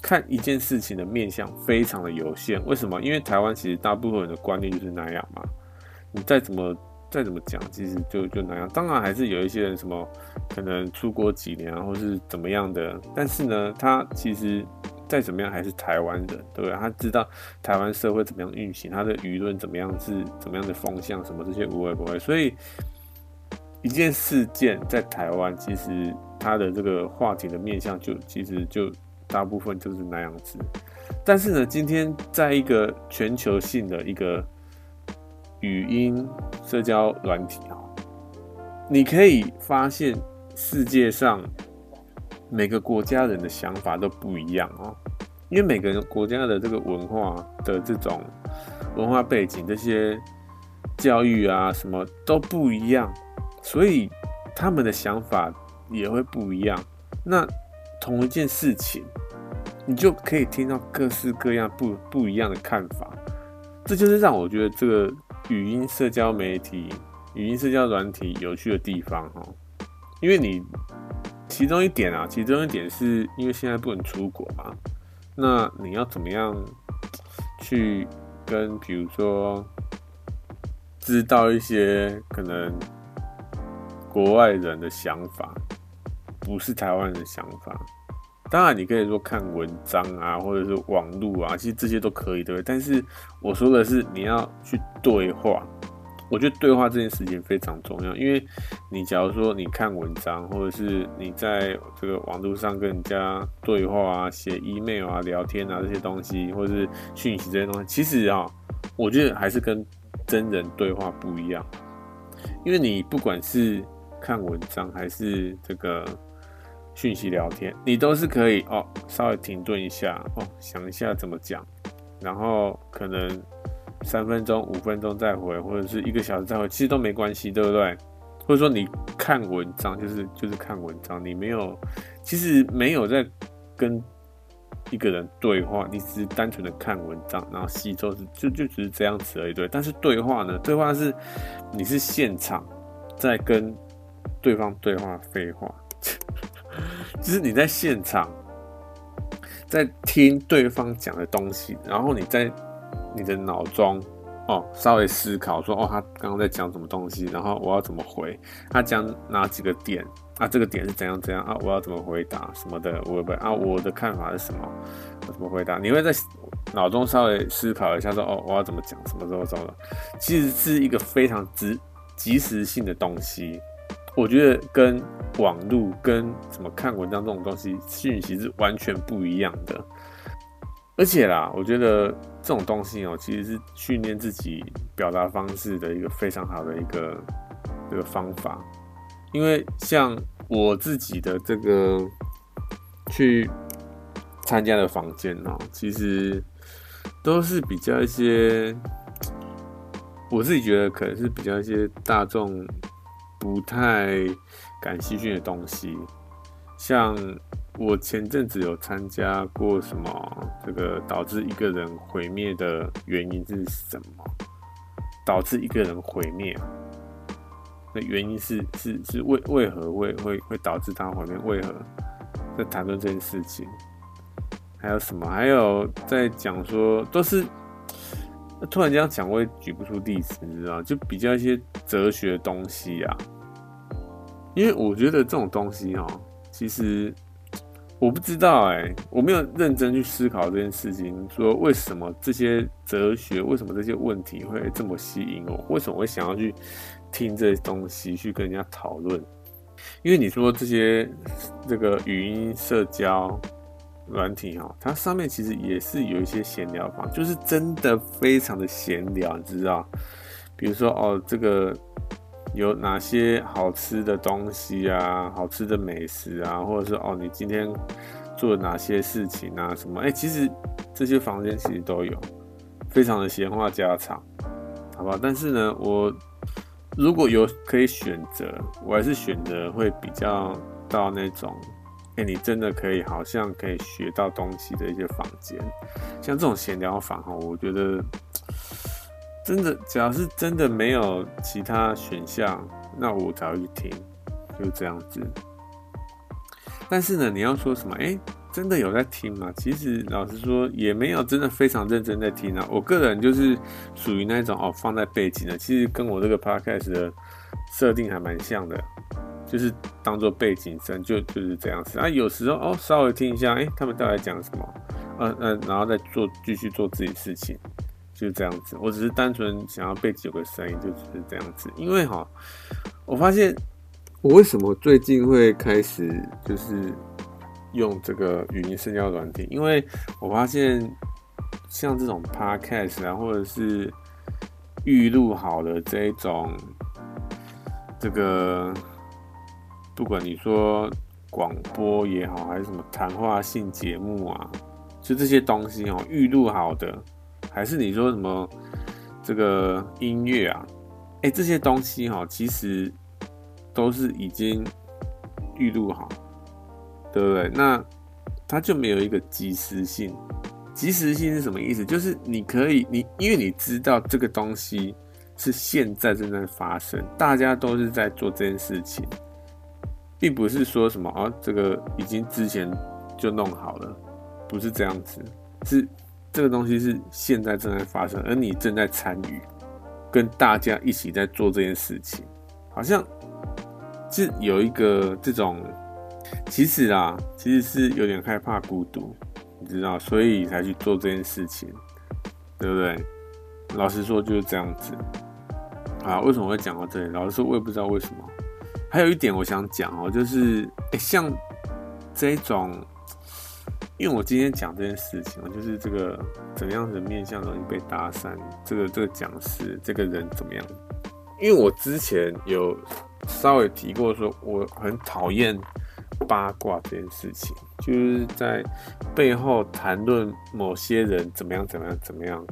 看一件事情的面向非常的有限。为什么？因为台湾其实大部分人的观念就是那样嘛。你再怎么。再怎么讲，其实就就那样。当然还是有一些人什么可能出国几年啊，或是怎么样的。但是呢，他其实再怎么样还是台湾人，对不对？他知道台湾社会怎么样运行，他的舆论怎么样是怎么样的风向，什么这些无为不会。所以一件事件在台湾，其实它的这个话题的面向就其实就大部分就是那样子。但是呢，今天在一个全球性的一个。语音社交软体啊，你可以发现世界上每个国家人的想法都不一样哦，因为每个国家的这个文化的这种文化背景，这些教育啊什么都不一样，所以他们的想法也会不一样。那同一件事情，你就可以听到各式各样不不一样的看法，这就是让我觉得这个。语音社交媒体、语音社交软体有趣的地方哈，因为你其中一点啊，其中一点是因为现在不能出国嘛，那你要怎么样去跟比如说知道一些可能国外人的想法，不是台湾人的想法。当然，你可以说看文章啊，或者是网络啊，其实这些都可以，对不对？但是我说的是你要去对话，我觉得对话这件事情非常重要，因为你假如说你看文章，或者是你在这个网络上跟人家对话啊，写 email 啊，聊天啊这些东西，或者是讯息这些东西，其实啊，我觉得还是跟真人对话不一样，因为你不管是看文章还是这个。讯息聊天，你都是可以哦，稍微停顿一下哦，想一下怎么讲，然后可能三分钟、五分钟再回，或者是一个小时再回，其实都没关系，对不对？或者说你看文章，就是就是看文章，你没有，其实没有在跟一个人对话，你只是单纯的看文章，然后吸收是就就只是这样子而已，对。但是对话呢，对话是你是现场在跟对方对话废话，就是你在现场在听对方讲的东西，然后你在你的脑中哦稍微思考说哦，他刚刚在讲什么东西，然后我要怎么回？他讲哪几个点？啊，这个点是怎样怎样啊？我要怎么回答什么的？我不啊，我的看法是什么？我怎么回答？你会在脑中稍微思考一下说，哦，我要怎么讲？什么时候？什么？其实是一个非常即即时性的东西。我觉得跟网络、跟什么看文章这种东西讯息是完全不一样的。而且啦，我觉得这种东西哦，其实是训练自己表达方式的一个非常好的一个这个方法。因为像我自己的这个去参加的房间哦，其实都是比较一些，我自己觉得可能是比较一些大众不太感兴趣的东西。像我前阵子有参加过什么，这个导致一个人毁灭的原因是什么？导致一个人毁灭。那原因是是是为为何会会会导致他毁灭？为何在谈论这件事情？还有什么？还有在讲说都是突然间讲，我也举不出例子，你知道？就比较一些哲学东西啊。因为我觉得这种东西哦，其实我不知道哎、我没有认真去思考这件事情，说为什么这些哲学，为什么这些问题会这么吸引我？为什么会想要去？听这些东西去跟人家讨论，因为你说这些这个语音社交软体哈，它上面其实也是有一些闲聊房，就是真的非常的闲聊，你知道？比如说哦，这个有哪些好吃的东西啊，好吃的美食啊，或者是哦，你今天做了哪些事情啊，什么？哎，其实这些房间其实都有，非常的闲话家常，好不好？但是呢，我。如果有可以选择，我还是选择会比较到那种，你真的可以好像可以学到东西的一些房间，像这种闲聊房哈，我觉得真的，只要是真的没有其他选项，那我才会听，就这样子。但是呢，你要说什么？哎、真的有在听吗？其实老实说，也没有真的非常认真在听啊。我个人就是属于那种哦，放在背景的，其实跟我这个 podcast 的设定还蛮像的，就是当做背景声，就就是这样子啊。有时候哦，稍微听一下，哎、他们到底讲什么？嗯、嗯，然后再做继续做自己事情，就是这样子。我只是单纯想要背景有个声音，就只是这样子。因为哈，我发现我为什么最近会开始就是。用这个语音社交软体，因为我发现像这种 podcast 啊，或者是预录好的这一种，这个不管你说广播也好，还是什么谈话性节目啊，就这些东西哦，预录好的，还是你说什么这个音乐啊，哎，这些东西哈，其实都是已经预录好。对不对？那它就没有一个即时性。即时性是什么意思？就是你可以，你因为你知道这个东西是现在正在发生，大家都是在做这件事情，并不是说什么啊，这个已经之前就弄好了，不是这样子。是这个东西是现在正在发生，而你正在参与，跟大家一起在做这件事情，好像是有一个这种。其实啊，其实是有点害怕孤独，你知道，所以才去做这件事情，对不对？老实说就是这样子。啊，为什么会讲到这里？老实说，我也不知道为什么。还有一点我想讲哦，就是，像这种，因为我今天讲这件事情，就是这个怎么样的面相容易被搭讪，这个这个讲师这个人怎么样？因为我之前有稍微提过，说我很讨厌。八卦这件事情，就是在背后谈论某些人怎么样怎么样怎么样。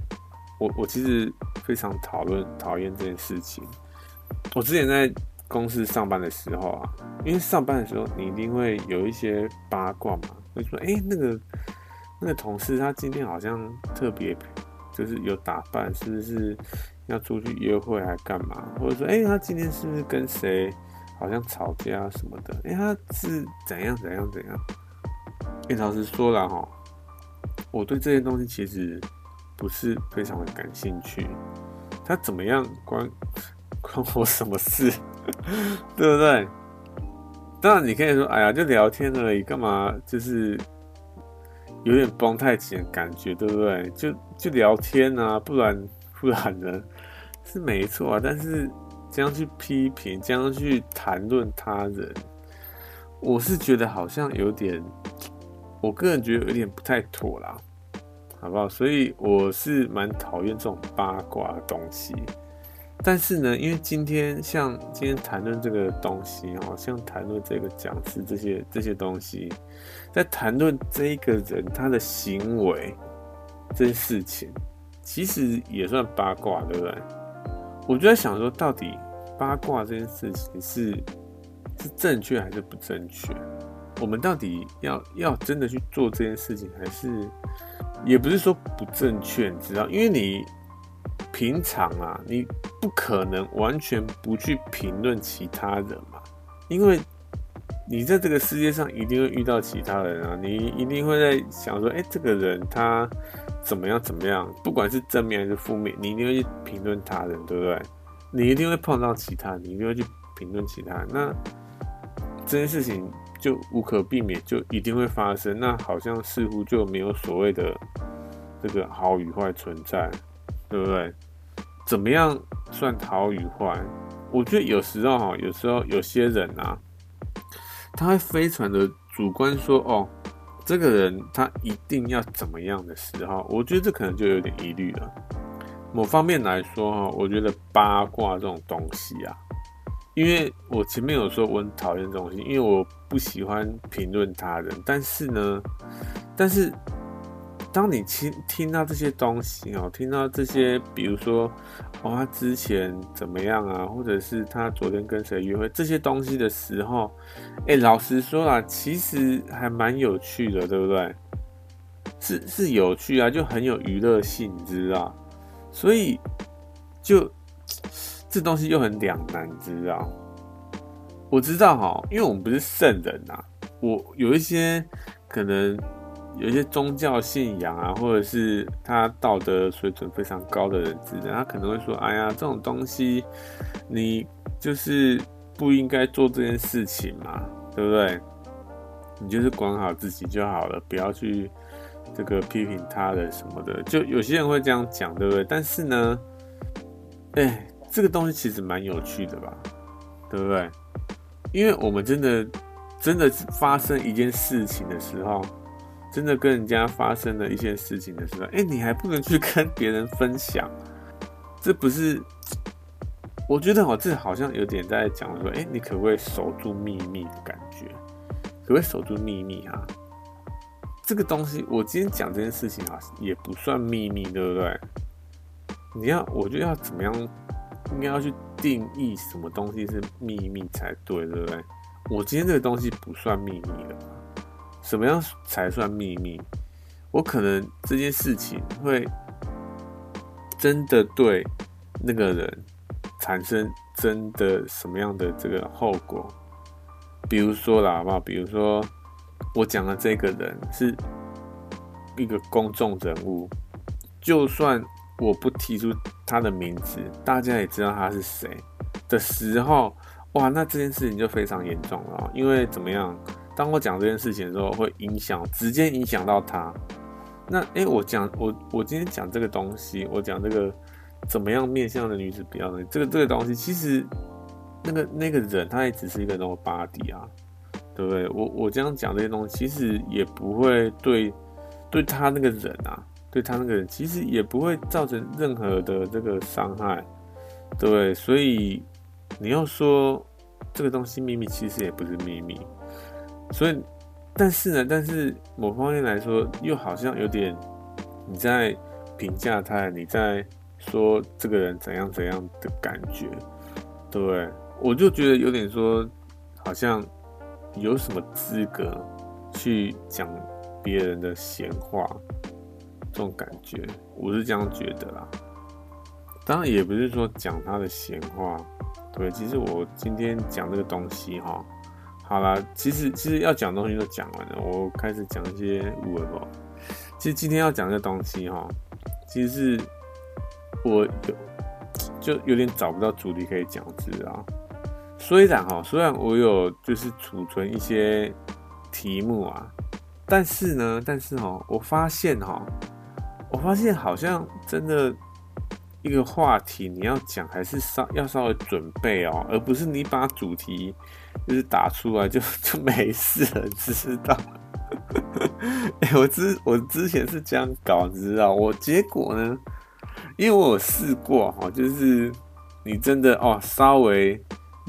我我其实非常讨论讨厌这件事情。我之前在公司上班的时候啊，因为上班的时候你一定会有一些八卦嘛，会说哎、那个那个同事他今天好像特别就是有打扮，是不是要出去约会还干嘛？或者说哎、他今天是不是跟谁？好像吵架什么的，哎、他是怎样怎样怎样？哎、欸，老实说了哈，我对这些东西其实不是非常的感兴趣。他怎么样关关我什么事？对不对？当然你可以说，哎呀，就聊天而已，干嘛就是有点绷太紧的感觉，对不对？就就聊天啊，不然不然呢？是没错啊，但是这样去批评，这样去谈论他人，我是觉得好像有点，我个人觉得有点不太妥啦，好不好？所以我是蛮讨厌这种八卦的东西。但是呢，因为今天像今天谈论这个东西哦，像谈论这个讲师这些这些东西，在谈论这一个人他的行为这些事情，其实也算八卦，对不对？我就在想说，到底八卦这件事情是是正确还是不正确？我们到底要要真的去做这件事情，还是也不是说不正确？你知道，因为你平常啊，你不可能完全不去评论其他人嘛，因为你在这个世界上一定会遇到其他人啊，你一定会在想说，哎，这个人他。怎么样？怎么样？不管是正面还是负面，你一定会去评论他人，对不对？你一定会碰到其他，你一定会去评论其他。那这件事情就无可避免，就一定会发生。那好像似乎就没有所谓的这个好与坏存在，对不对？怎么样算好与坏？我觉得有时候哈，有时候有些人啊，他会非常的主观说哦。这个人他一定要怎么样的时候，我觉得这可能就有点疑虑了。某方面来说哈，我觉得八卦这种东西啊，因为我前面有说我很讨厌这种东西，因为我不喜欢评论他人。但是呢，但是。当你听听到这些东西哦，听到这些，比如说哦，他之前怎么样啊，或者是他昨天跟谁约会这些东西的时候，哎，老实说啊，其实还蛮有趣的，对不对？是是有趣啊，就很有娱乐性，你知道？所以就这东西又很两难，你知道？我知道哈，因为我们不是圣人呐，我有一些可能。有一些宗教信仰啊，或者是他道德水准非常高的人之类，他可能会说：“哎呀，这种东西你就是不应该做这件事情嘛，对不对？你就是管好自己就好了，不要去这个批评他的什么的。”就有些人会这样讲，对不对？但是呢，哎，这个东西其实蛮有趣的吧，对不对？因为我们真的真的发生一件事情的时候。真的跟人家发生了一些事情的时候，哎，你还不能去跟别人分享，这不是？我觉得哦，这好像有点在讲说，哎，你可不可以守住秘密的感觉？可不可以守住秘密啊？这个东西，我今天讲这件事情啊，也不算秘密，对不对？你要，我觉得要怎么样，应该要去定义什么东西是秘密才对，对不对？我今天这个东西不算秘密的。怎么样才算秘密？我可能这件事情会真的对那个人产生真的什么样的这个后果？比如说啦，好不好？比如说我讲的这个人是一个公众人物，就算我不提出他的名字，大家也知道他是谁的时候，哇，那这件事情就非常严重了，因为怎么样？当我讲这件事情的时候，会影响，直接影响到他。那诶、我讲我我今天讲这个东西，我讲这个怎么样面向的女子比较呢？这个这个东西，其实那个那个人他也只是一个 nobody 啊，对不对？我我这样讲这些东西，其实也不会对对他那个人啊，对他那个人，其实也不会造成任何的这个伤害，对不对？所以你要说这个东西秘密，其实也不是秘密。所以，但是呢，但是某方面来说，又好像有点你在评价他，你在说这个人怎样怎样的感觉，对？我就觉得有点说，好像有什么资格去讲别人的闲话，这种感觉，我是这样觉得啦。当然，也不是说讲他的闲话对，其实我今天讲这个东西哈，好啦，其实其实要讲东西都讲完了，我开始讲一些乌龟吧。其实今天要讲这东西哈，其实是我有就有点找不到主题可以讲，知道？虽然哈，虽然我有就是储存一些题目啊，但是呢，但是哈，我发现哈，我发现好像真的。一个话题你要讲，还是稍要稍微准备哦，而不是你把主题就是打出来 就就没事了，知道？哎、我之我之前是这样搞，知道？我结果呢，因为我有试过哈，就是你真的哦，稍微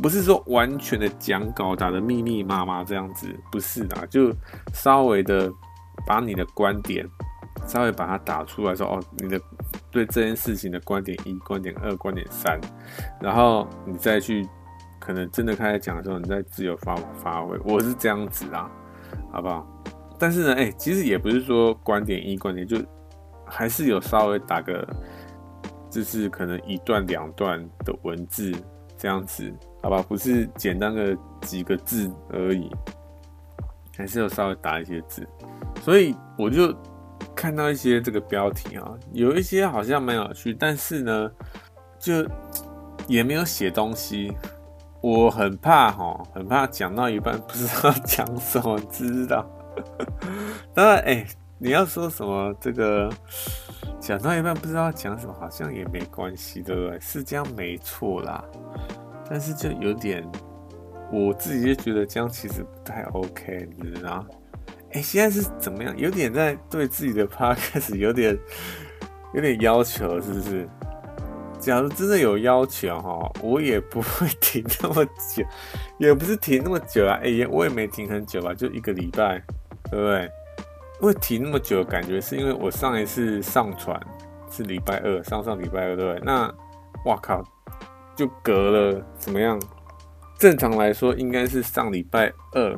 不是说完全的讲稿打得密密麻麻这样子，不是的，就稍微的把你的观点。稍微把它打出来说哦，你的对这件事情的观点一、观点二、观点三，然后你再去可能真的开始讲的时候，你再自由发发挥。我是这样子啊，好不好？但是呢，哎、其实也不是说观点一、观点就还是有稍微打个，就是可能一段两段的文字这样子，好吧？不是简单的几个字而已，还是有稍微打一些字，所以我就。看到一些这个标题啊，有一些好像蛮有趣，但是呢，就也没有写东西。我很怕哈，很怕讲到一半不知道讲什么，知道？当然，哎，你要说什么这个讲到一半不知道讲什么，好像也没关系，对不对？是这样没错啦，但是就有点，我自己就觉得这样其实不太 OK，你知道？哎、现在是怎么样？有点在对自己的 podcast 有点有点要求，是不是？假如真的有要求哈，我也不会停那么久，也不是停那么久啊。哎、欸，我也没停很久吧，就一个礼拜，对不对？会停那么久，感觉是因为我上一次上传是礼拜二，上上礼拜二，对不对？那哇靠，就隔了怎么样？正常来说应该是上礼拜二。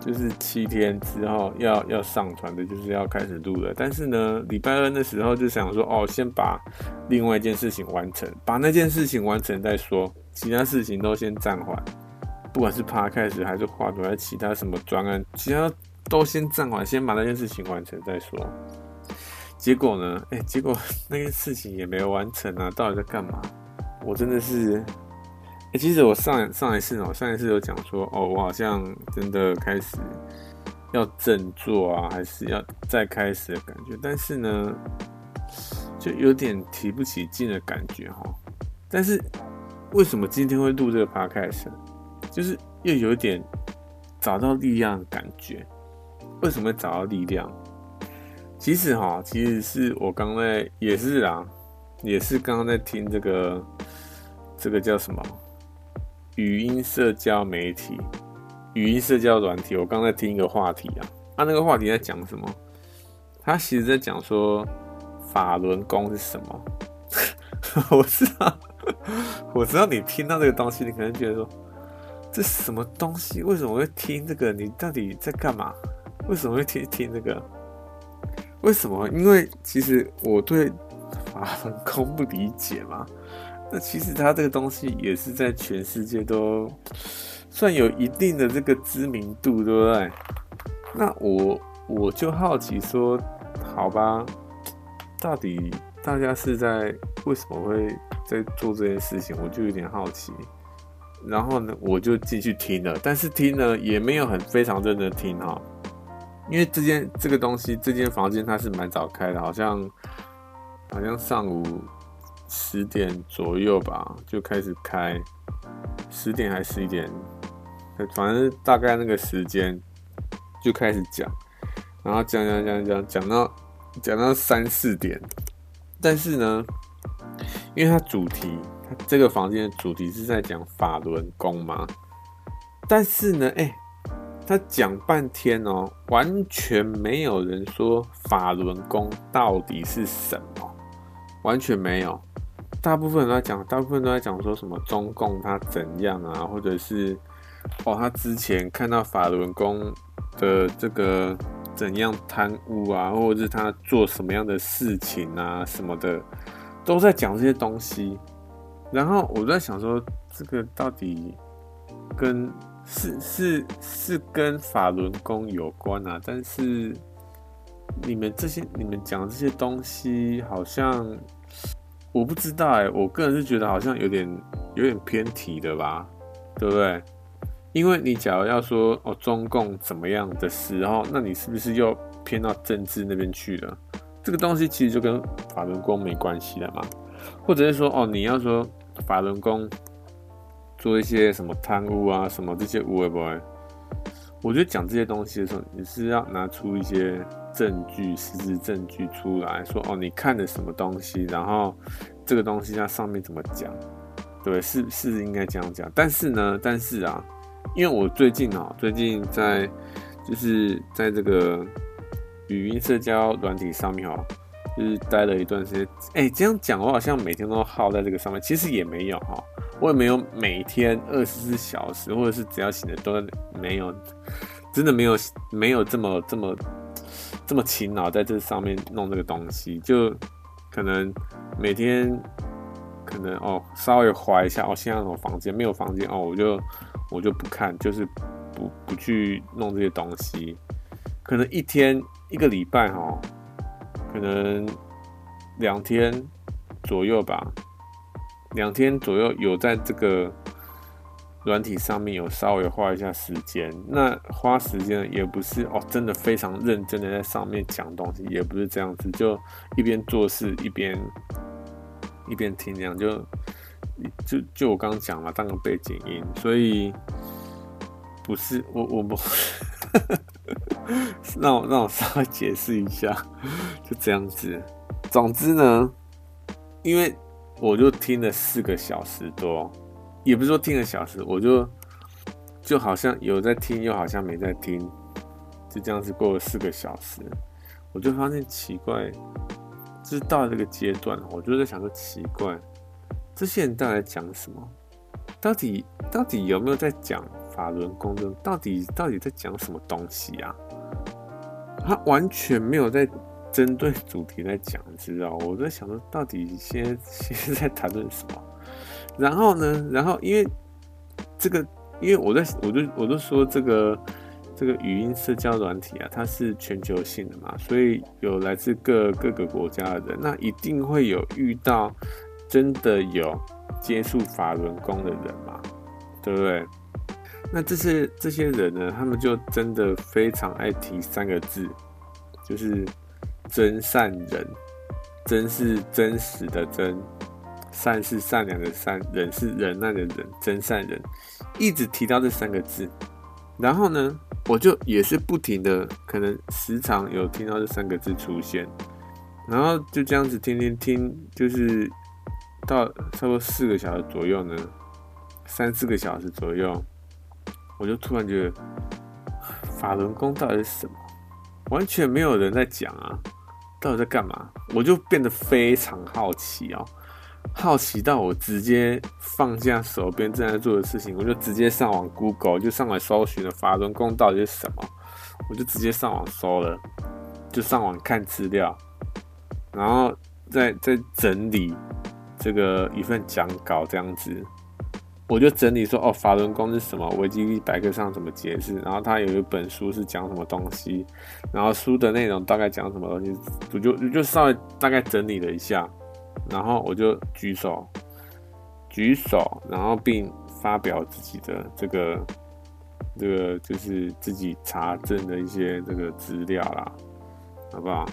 就是七天之后要要上传的，就是要开始录了。但是呢，礼拜二的时候就想说，哦，先把另外一件事情完成，把那件事情完成再说，其他事情都先暂缓。不管是爬开始还是画图还是其他什么专案，其他都先暂缓，先把那件事情完成再说。结果呢，哎、结果 那件事情也没有完成啊！到底在干嘛？我真的是。哎、其实我上上一次哦，上一次有讲说哦，我好像真的开始要振作啊，还是要再开始的感觉，但是呢，就有点提不起劲的感觉哈。但是为什么今天会录这个 podcast？就是又有点找到力量的感觉。为什么会找到力量？其实哈，其实是我刚才也是啊，也是刚刚在听这个这个叫什么？语音社交媒体，语音社交软体。我刚才听一个话题啊，他、那个话题在讲什么？他其实在讲说法轮功是什么？我知道，我知道你听到这个东西，你可能觉得说这什么东西？为什么会听这个？你到底在干嘛？为什么会听听这个？为什么？因为其实我对法轮功不理解嘛。那其实它这个东西也是在全世界都算有一定的这个知名度，对不对？那我我就好奇说，好吧，到底大家是在为什么会在做这件事情？我就有点好奇。然后呢，我就进去听了，但是听了也没有很非常认真听哈，因为这间这个东西，这间房间它是蛮早开的，好像好像上午。十点左右吧，就开始开，十点还是十一点，反正大概那个时间就开始讲，然后讲讲讲讲讲到讲到三四点，但是呢，因为它主题，它这个房间的主题是在讲法轮功嘛，但是呢，哎、他讲半天哦，完全没有人说法轮功到底是什么，完全没有。大部分人都在讲，大部分都在讲说什么中共他怎样啊，或者是哦，他之前看到法轮功的这个怎样贪污啊，或者是他做什么样的事情啊什么的，都在讲这些东西。然后我在想说，这个到底跟是是是跟法轮功有关啊？但是你们这些你们讲这些东西，好像我不知道哎、我个人是觉得好像有点有点偏题的吧，对不对？因为你假如要说哦中共怎么样的时候，那你是不是又偏到政治那边去了？这个东西其实就跟法轮功没关系了嘛，或者是说哦你要说。法轮功做一些什么贪污啊，什么这些污会不会？我觉得讲这些东西的时候，你是要拿出一些证据、实质证据出来说，哦，你看的什么东西，然后这个东西它上面怎么讲？对，是是应该这样讲。但是呢，但是啊，因为我最近哦，最近在就是在这个语音社交软体上面哦。就是待了一段时间，哎、这样讲我好像每天都耗在这个上面，其实也没有哈，我也没有每天二十四小时，或者是只要醒的都没有，真的没有没有这么这么这么勤劳在这上面弄这个东西，就可能每天可能哦稍微划一下哦，现在有房间没有房间哦，我就我就不看，就是不不去弄这些东西，可能一天一个礼拜哈。可能两天左右吧，两天左右有在这个软体上面有稍微花一下时间。那花时间也不是哦，真的非常认真的在上面讲东西，也不是这样子，就一边做事一边一边听，这样就就就我刚刚讲嘛，当个背景音，所以不是我我不。让我让我稍微解释一下，就这样子。总之呢，因为我就听了四个小时多，也不是说听了小时，我就就好像有在听，又好像没在听，就这样子过了四个小时，我就发现奇怪，就是到这个阶段，我就在想说奇怪，这些人到底在讲什么？到底到底有没有在讲？法轮功的到底到底在讲什么东西啊？他完全没有在针对主题在讲，知道？我在想说，到底现在现在在谈论什么？然后呢？然后因为这个，因为我在我就我就说这个这个语音社交软体啊，它是全球性的嘛，所以有来自各各个国家的人，那一定会有遇到真的有接触法轮功的人嘛，对不对？那这些这些人呢，他们就真的非常爱提三个字，就是真善人。真是真实的真，善是善良的善，忍是忍耐的忍，真善忍，一直提到这三个字。然后呢，我就也是不停的，可能时常有听到这三个字出现，然后就这样子天天听，就是到差不多四个小时左右呢，三四个小时左右。我就突然觉得，法轮功到底是什么？完全没有人在讲啊，到底在干嘛？我就变得非常好奇哦，好奇到我直接放下手边正在做的事情，我就直接上网 Google，就上来搜寻了法轮功到底是什么，我就直接上网搜了，就上网看资料，然后再再整理这个一份讲稿这样子。我就整理说哦，法轮功是什么？维基百科上怎么解释？然后他有一本书是讲什么东西？然后书的内容大概讲什么东西？我就就稍微大概整理了一下，然后我就举手，举手，然后并发表自己的这个这个就是自己查证的一些这个资料啦，好不好？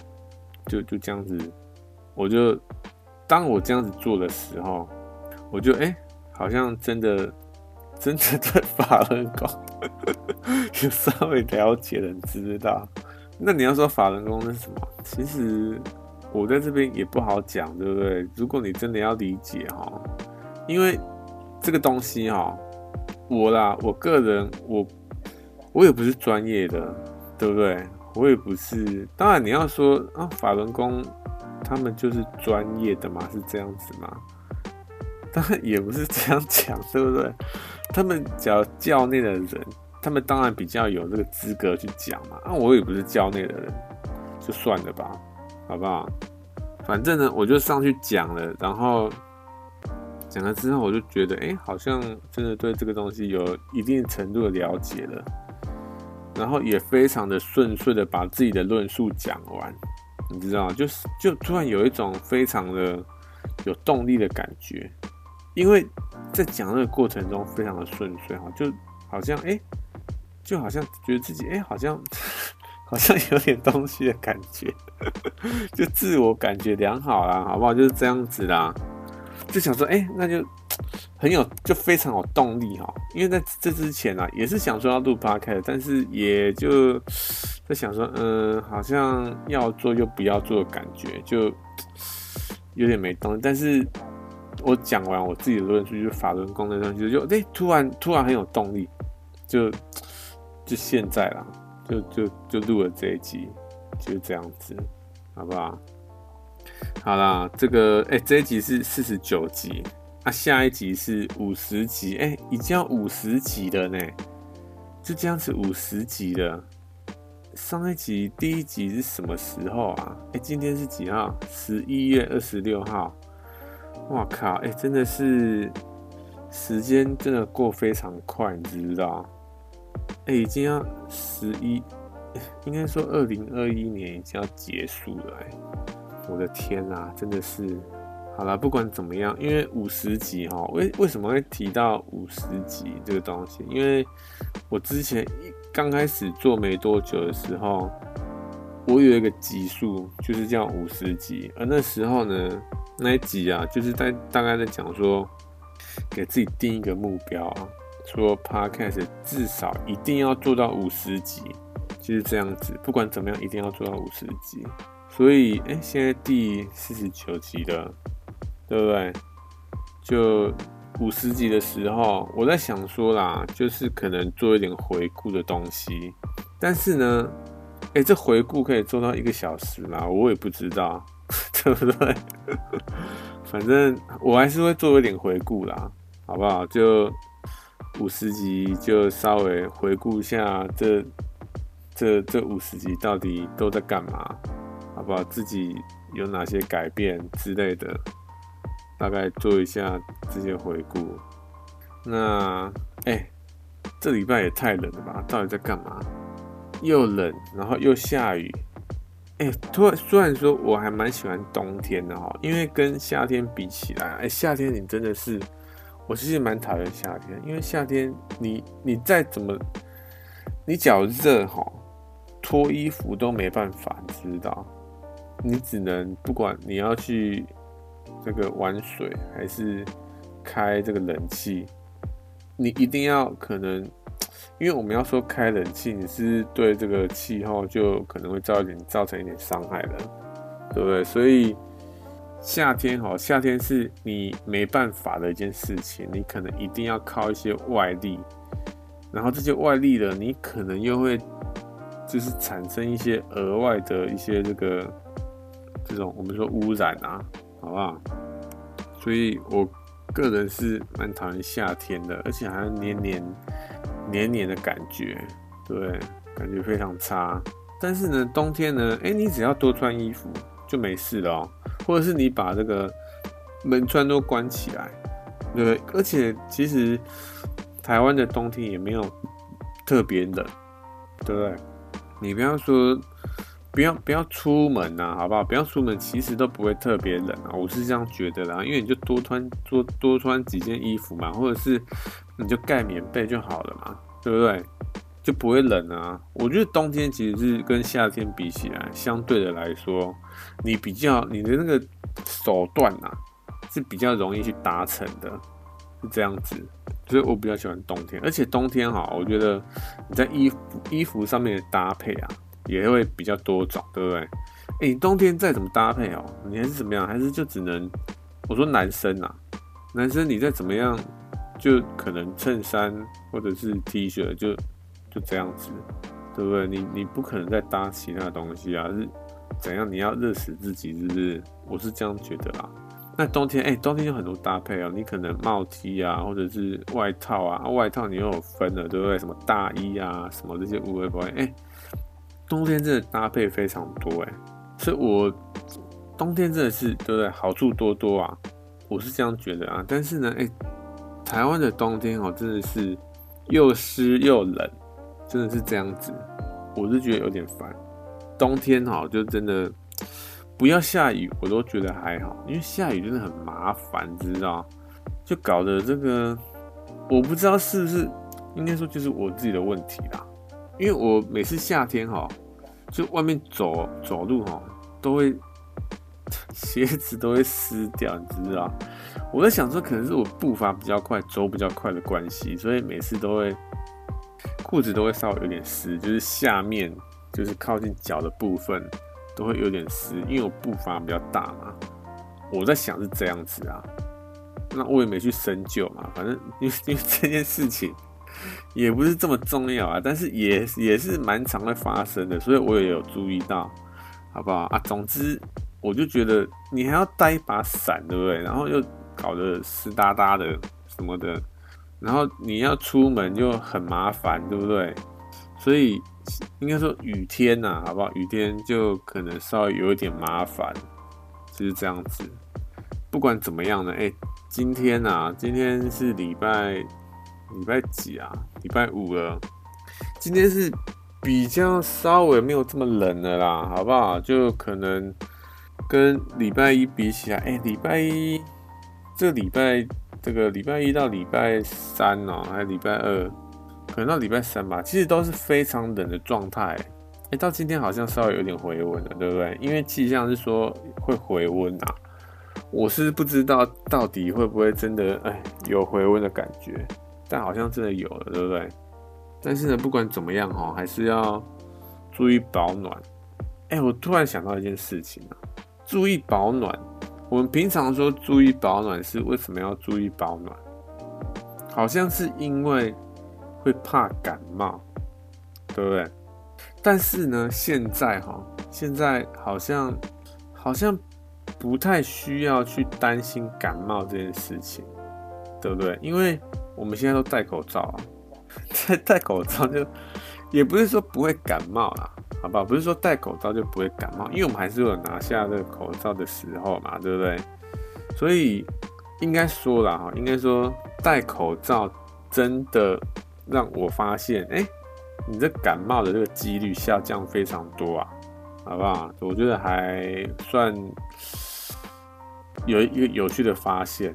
就就这样子，我就当我这样子做的时候，我就哎。好像真的，真的对法轮功 有稍微了解的人知道。那你要说法轮功是什么？其实我在这边也不好讲，对不对？如果你真的要理解哈，因为这个东西哈，我啦，我个人我我也不是专业的，对不对？我也不是。当然你要说啊，法轮功他们就是专业的嘛，是这样子吗？当然也不是这样讲，对不对？他们只要教内的人，他们当然比较有这个资格去讲嘛。啊，我也不是教内的人，就算了吧，好不好？反正呢，我就上去讲了，然后讲了之后，我就觉得，哎、好像真的对这个东西有一定程度的了解了，然后也非常的顺遂的把自己的论述讲完，你知道吗？就是就突然有一种非常的有动力的感觉，因为在讲那个过程中非常的顺遂哈，就好像哎、就好像觉得自己哎、好像好像有点东西的感觉，就自我感觉良好啦，好不好？就是这样子啦。就想说，哎、那就很有，就非常有动力哈。因为在这之前啊，也是想说要录 podcast，但是也就 在想说，嗯，好像要做又不要做的感觉，就 有点没动力。但是我讲完我自己的论述，就是法轮功的东西，就哎、突然突然很有动力，就就现在啦，就就就录了这一集，就这样子，好不好？好啦，这个哎、这一集是四十九集，啊，下一集是五十集，哎、已经要五十集了呢，就这样子五十集了。上一集第一集是什么时候啊？哎、今天是几号？十一月二十六号。哇靠，哎、真的是时间真的过非常快，你知不知道？哎、已经要十一，应该说二零二一年已经要结束了，哎。我的天啊，真的是，好了，不管怎么样，因为五十集哈，为为什么会提到五十集这个东西？因为我之前一刚开始做没多久的时候，我有一个集数，就是叫五十集，而那时候呢，那一集啊，就是在大概在讲说，给自己定一个目标啊，说 Podcast 至少一定要做到五十集，就是这样子，不管怎么样，一定要做到五十集。所以，哎、现在第四十九集了，对不对？就五十集的时候，我在想说啦，就是可能做一点回顾的东西。但是呢，哎、这回顾可以做到一个小时吗？我也不知道，对不对？反正我还是会做一点回顾啦，好不好？就五十集，就稍微回顾一下这这这五十集到底都在干嘛。好不好？自己有哪些改变之类的，大概做一下这些回顾。那，哎、这礼拜也太冷了吧？到底在干嘛？又冷，然后又下雨。哎、突然虽然说我还蛮喜欢冬天的哈，因为跟夏天比起来，哎、夏天你真的是，我其实蛮讨厌夏天，因为夏天你你再怎么，你脚热哈，脱衣服都没办法，知道。你只能不管你要去这个玩水还是开这个冷气，你一定要可能，因为我们要说开冷气，你是对这个气候就可能会造一点造成一点伤害的，对不对？所以夏天哈，夏天是你没办法的一件事情，你可能一定要靠一些外力，然后这些外力呢，你可能又会就是产生一些额外的一些这个。这种我们说污染啊，好不好？所以我个人是蛮讨厌夏天的，而且还黏黏黏黏的感觉，对，感觉非常差。但是呢，冬天呢，哎，你只要多穿衣服就没事了哦，或者是你把这个门窗都关起来，对，而且其实台湾的冬天也没有特别冷，对不对？你不要说。不要不要出门呐、啊，好不好？不要出门，其实都不会特别冷啊，我是这样觉得啦。因为你就多穿多多穿几件衣服嘛，或者是你就盖棉被就好了嘛，对不对？就不会冷啊。我觉得冬天其实是跟夏天比起来，相对的来说，你比较你的那个手段啊是比较容易去达成的，是这样子。所以我比较喜欢冬天，而且冬天哈，我觉得你在衣服衣服上面的搭配啊。也会比较多种，对不对？哎，你冬天再怎么搭配哦，你还是怎么样？还是就只能我说男生啊，男生你再怎么样，就可能衬衫或者是 T 恤就就这样子，对不对？你你不可能再搭其他东西啊，是怎样？你要热死自己，是不是？我是这样觉得啦。那冬天哎，冬天有很多搭配哦，你可能帽 T 啊，或者是外套啊，外套你又有分了，对不对？什么大衣啊，什么这些无谓不哎。冬天真的搭配非常多哎，所以我冬天真的是对不对？好处多多啊，我是这样觉得啊。但是呢，哎、台湾的冬天哦，真的是又湿又冷，真的是这样子，我是觉得有点烦。冬天哈，就真的 不要下雨，我都觉得还好，因为下雨真的很麻烦，知道？就搞得这个，我不知道是不是，应该说就是我自己的问题啦。因为我每次夏天哈，就外面走走路哈，都会 鞋子都会湿掉，你知道？我在想说，可能是我步伐比较快，走比较快的关系，所以每次都会裤子都会稍微有点湿，就是下面。就是靠近脚的部分都会有点湿，因为我步伐比较大嘛。我在想是这样子啊，那我也没去深究嘛。反正因为因为这件事情也不是这么重要啊，但是也也是蛮常会发生的，所以我也有注意到，好不好啊？总之，我就觉得你还要带一把伞，对不对？然后又搞得湿哒哒的什么的，然后你要出门又很麻烦，对不对？所以。应该说雨天呐、好不好？雨天就可能稍微有一点麻烦，就是这样子。不管怎么样呢，哎、今天啊，今天是礼拜礼拜几啊？礼拜五了。今天是比较稍微没有这么冷了啦，好不好？就可能跟礼拜一比起来，哎、礼拜一这礼拜这个礼拜一到礼拜三哦、还礼拜二？可能到礼拜三吧，其实都是非常冷的状态。哎，到今天好像稍微有点回温了，对不对？因为气象是说会回温啊，我是不知道到底会不会真的哎有回温的感觉，但好像真的有了，对不对？但是呢，不管怎么样哈，还是要注意保暖。哎，我突然想到一件事情啊，注意保暖。我们平常说注意保暖是为什么要注意保暖？好像是因为。会怕感冒，对不对？但是呢，现在哈，现在好像好像不太需要去担心感冒这件事情，对不对？因为我们现在都戴口罩啊，戴戴口罩就也不是说不会感冒啦，好不好？不是说戴口罩就不会感冒，因为我们还是有拿下这个口罩的时候嘛，对不对？所以应该说啦哈，应该说戴口罩真的。让我发现，哎、你这感冒的这个几率下降非常多啊，好不好？我觉得还算有一个有趣的发现。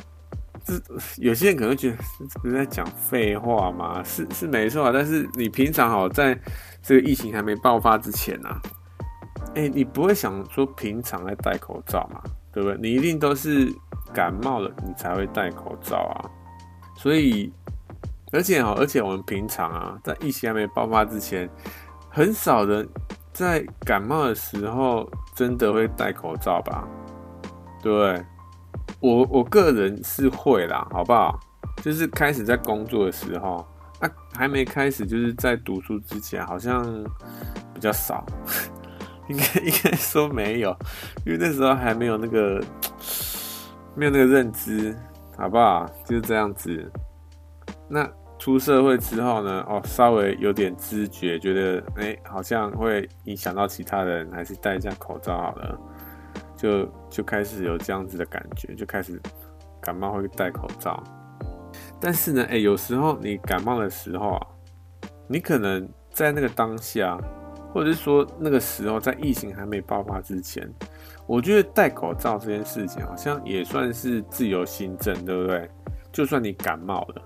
这有些人可能觉得这是在讲废话吗？是是没错啊，但是你平常好在这个疫情还没爆发之前啊，哎、你不会想说平常在戴口罩嘛，对不对？你一定都是感冒了，你才会戴口罩啊，所以。而且哈，而且我们平常啊，在疫情还没爆发之前，很少人在感冒的时候真的会戴口罩吧？对？我我个人是会啦，好不好？就是开始在工作的时候，啊，还没开始，就是在读书之前，好像比较少，应该应该说没有，因为那时候还没有那个没有那个认知，好不好？就是这样子。那出社会之后呢？哦，稍微有点知觉，觉得哎、好像会影响到其他人，还是戴一下口罩好了。就就开始有这样子的感觉，就开始感冒会戴口罩。但是呢，哎、有时候你感冒的时候啊，你可能在那个当下，或者是说那个时候，在疫情还没爆发之前，我觉得戴口罩这件事情好像也算是自由新政，对不对？就算你感冒了。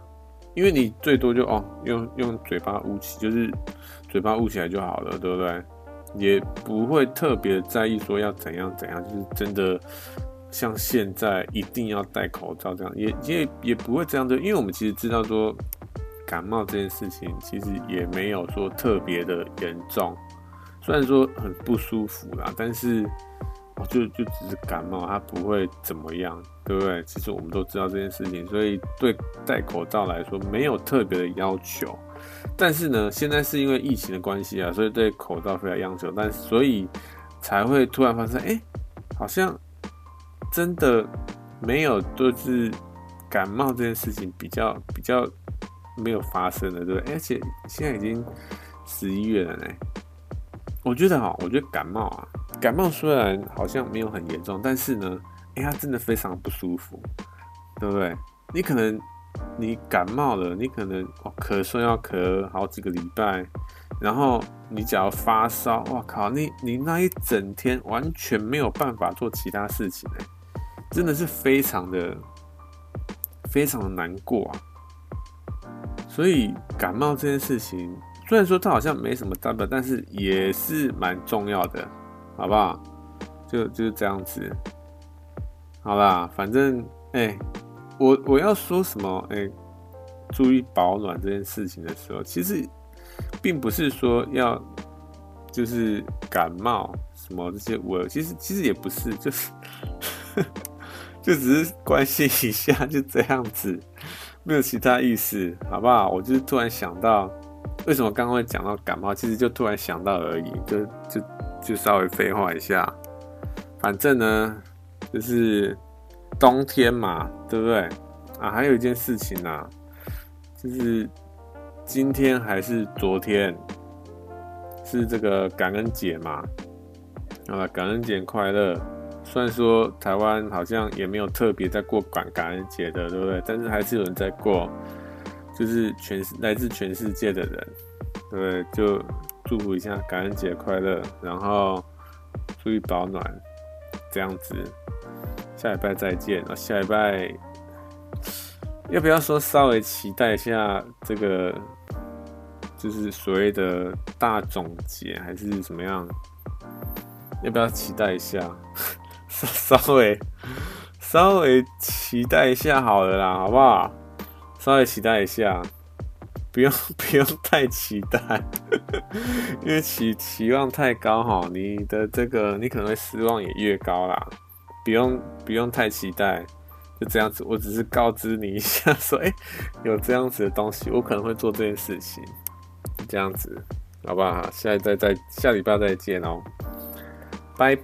因为你最多就哦，用用嘴巴捂起，就是嘴巴捂起来就好了，对不对？也不会特别在意说要怎样怎样，就是真的像现在一定要戴口罩这样，也也也不会这样的，因为我们其实知道说感冒这件事情其实也没有说特别的严重，虽然说很不舒服啦，但是。就就只是感冒，它不会怎么样，对不对？其实我们都知道这件事情，所以对戴口罩来说没有特别的要求。但是呢，现在是因为疫情的关系啊，所以对口罩非常要求，但所以才会突然发生，哎，好像真的没有就是感冒这件事情比较比较没有发生的，对不对？而且现在已经十一月了呢。我觉得哈，我觉得感冒啊，感冒虽然好像没有很严重，但是呢，哎、欸，它真的非常不舒服，对不对？你可能你感冒了，你可能哦咳嗽要咳好几个礼拜，然后你只要发烧，哇靠，你你那一整天完全没有办法做其他事情，哎，真的是非常的非常的难过啊。所以感冒这件事情，虽然说它好像没什么大不了，但是也是蛮重要的，好不好？就就是这样子。好啦，反正哎、我我要说什么哎、注意保暖这件事情的时候，其实并不是说要就是感冒什么这些，我其实其实也不是，就是 就只是关心一下，就这样子，没有其他意思，好不好？我就是突然想到，为什么刚刚会讲到感冒，其实就突然想到而已，就就就稍微废话一下，反正呢。就是冬天嘛，对不对啊？还有一件事情啊，就是今天还是昨天是这个感恩节嘛？啊，感恩节快乐！虽然说台湾好像也没有特别在过感感恩节的，对不对？但是还是有人在过，就是全来自全世界的人，对？就祝福一下感恩节快乐，然后注意保暖，这样子。下礼拜再见啊！下礼拜要不要说稍微期待一下这个，就是所谓的大总结还是怎么样？要不要期待一下？稍 稍微稍微期待一下好了啦，好不好？稍微期待一下，不用 不用太期待，因为期期望太高哈，你的这个你可能会失望也越高啦。不用不用太期待，就这样子。我只是告知你一下，说，哎、有这样子的东西，我可能会做这件事情，这样子，好不好？下再再下礼拜再见哦，拜拜。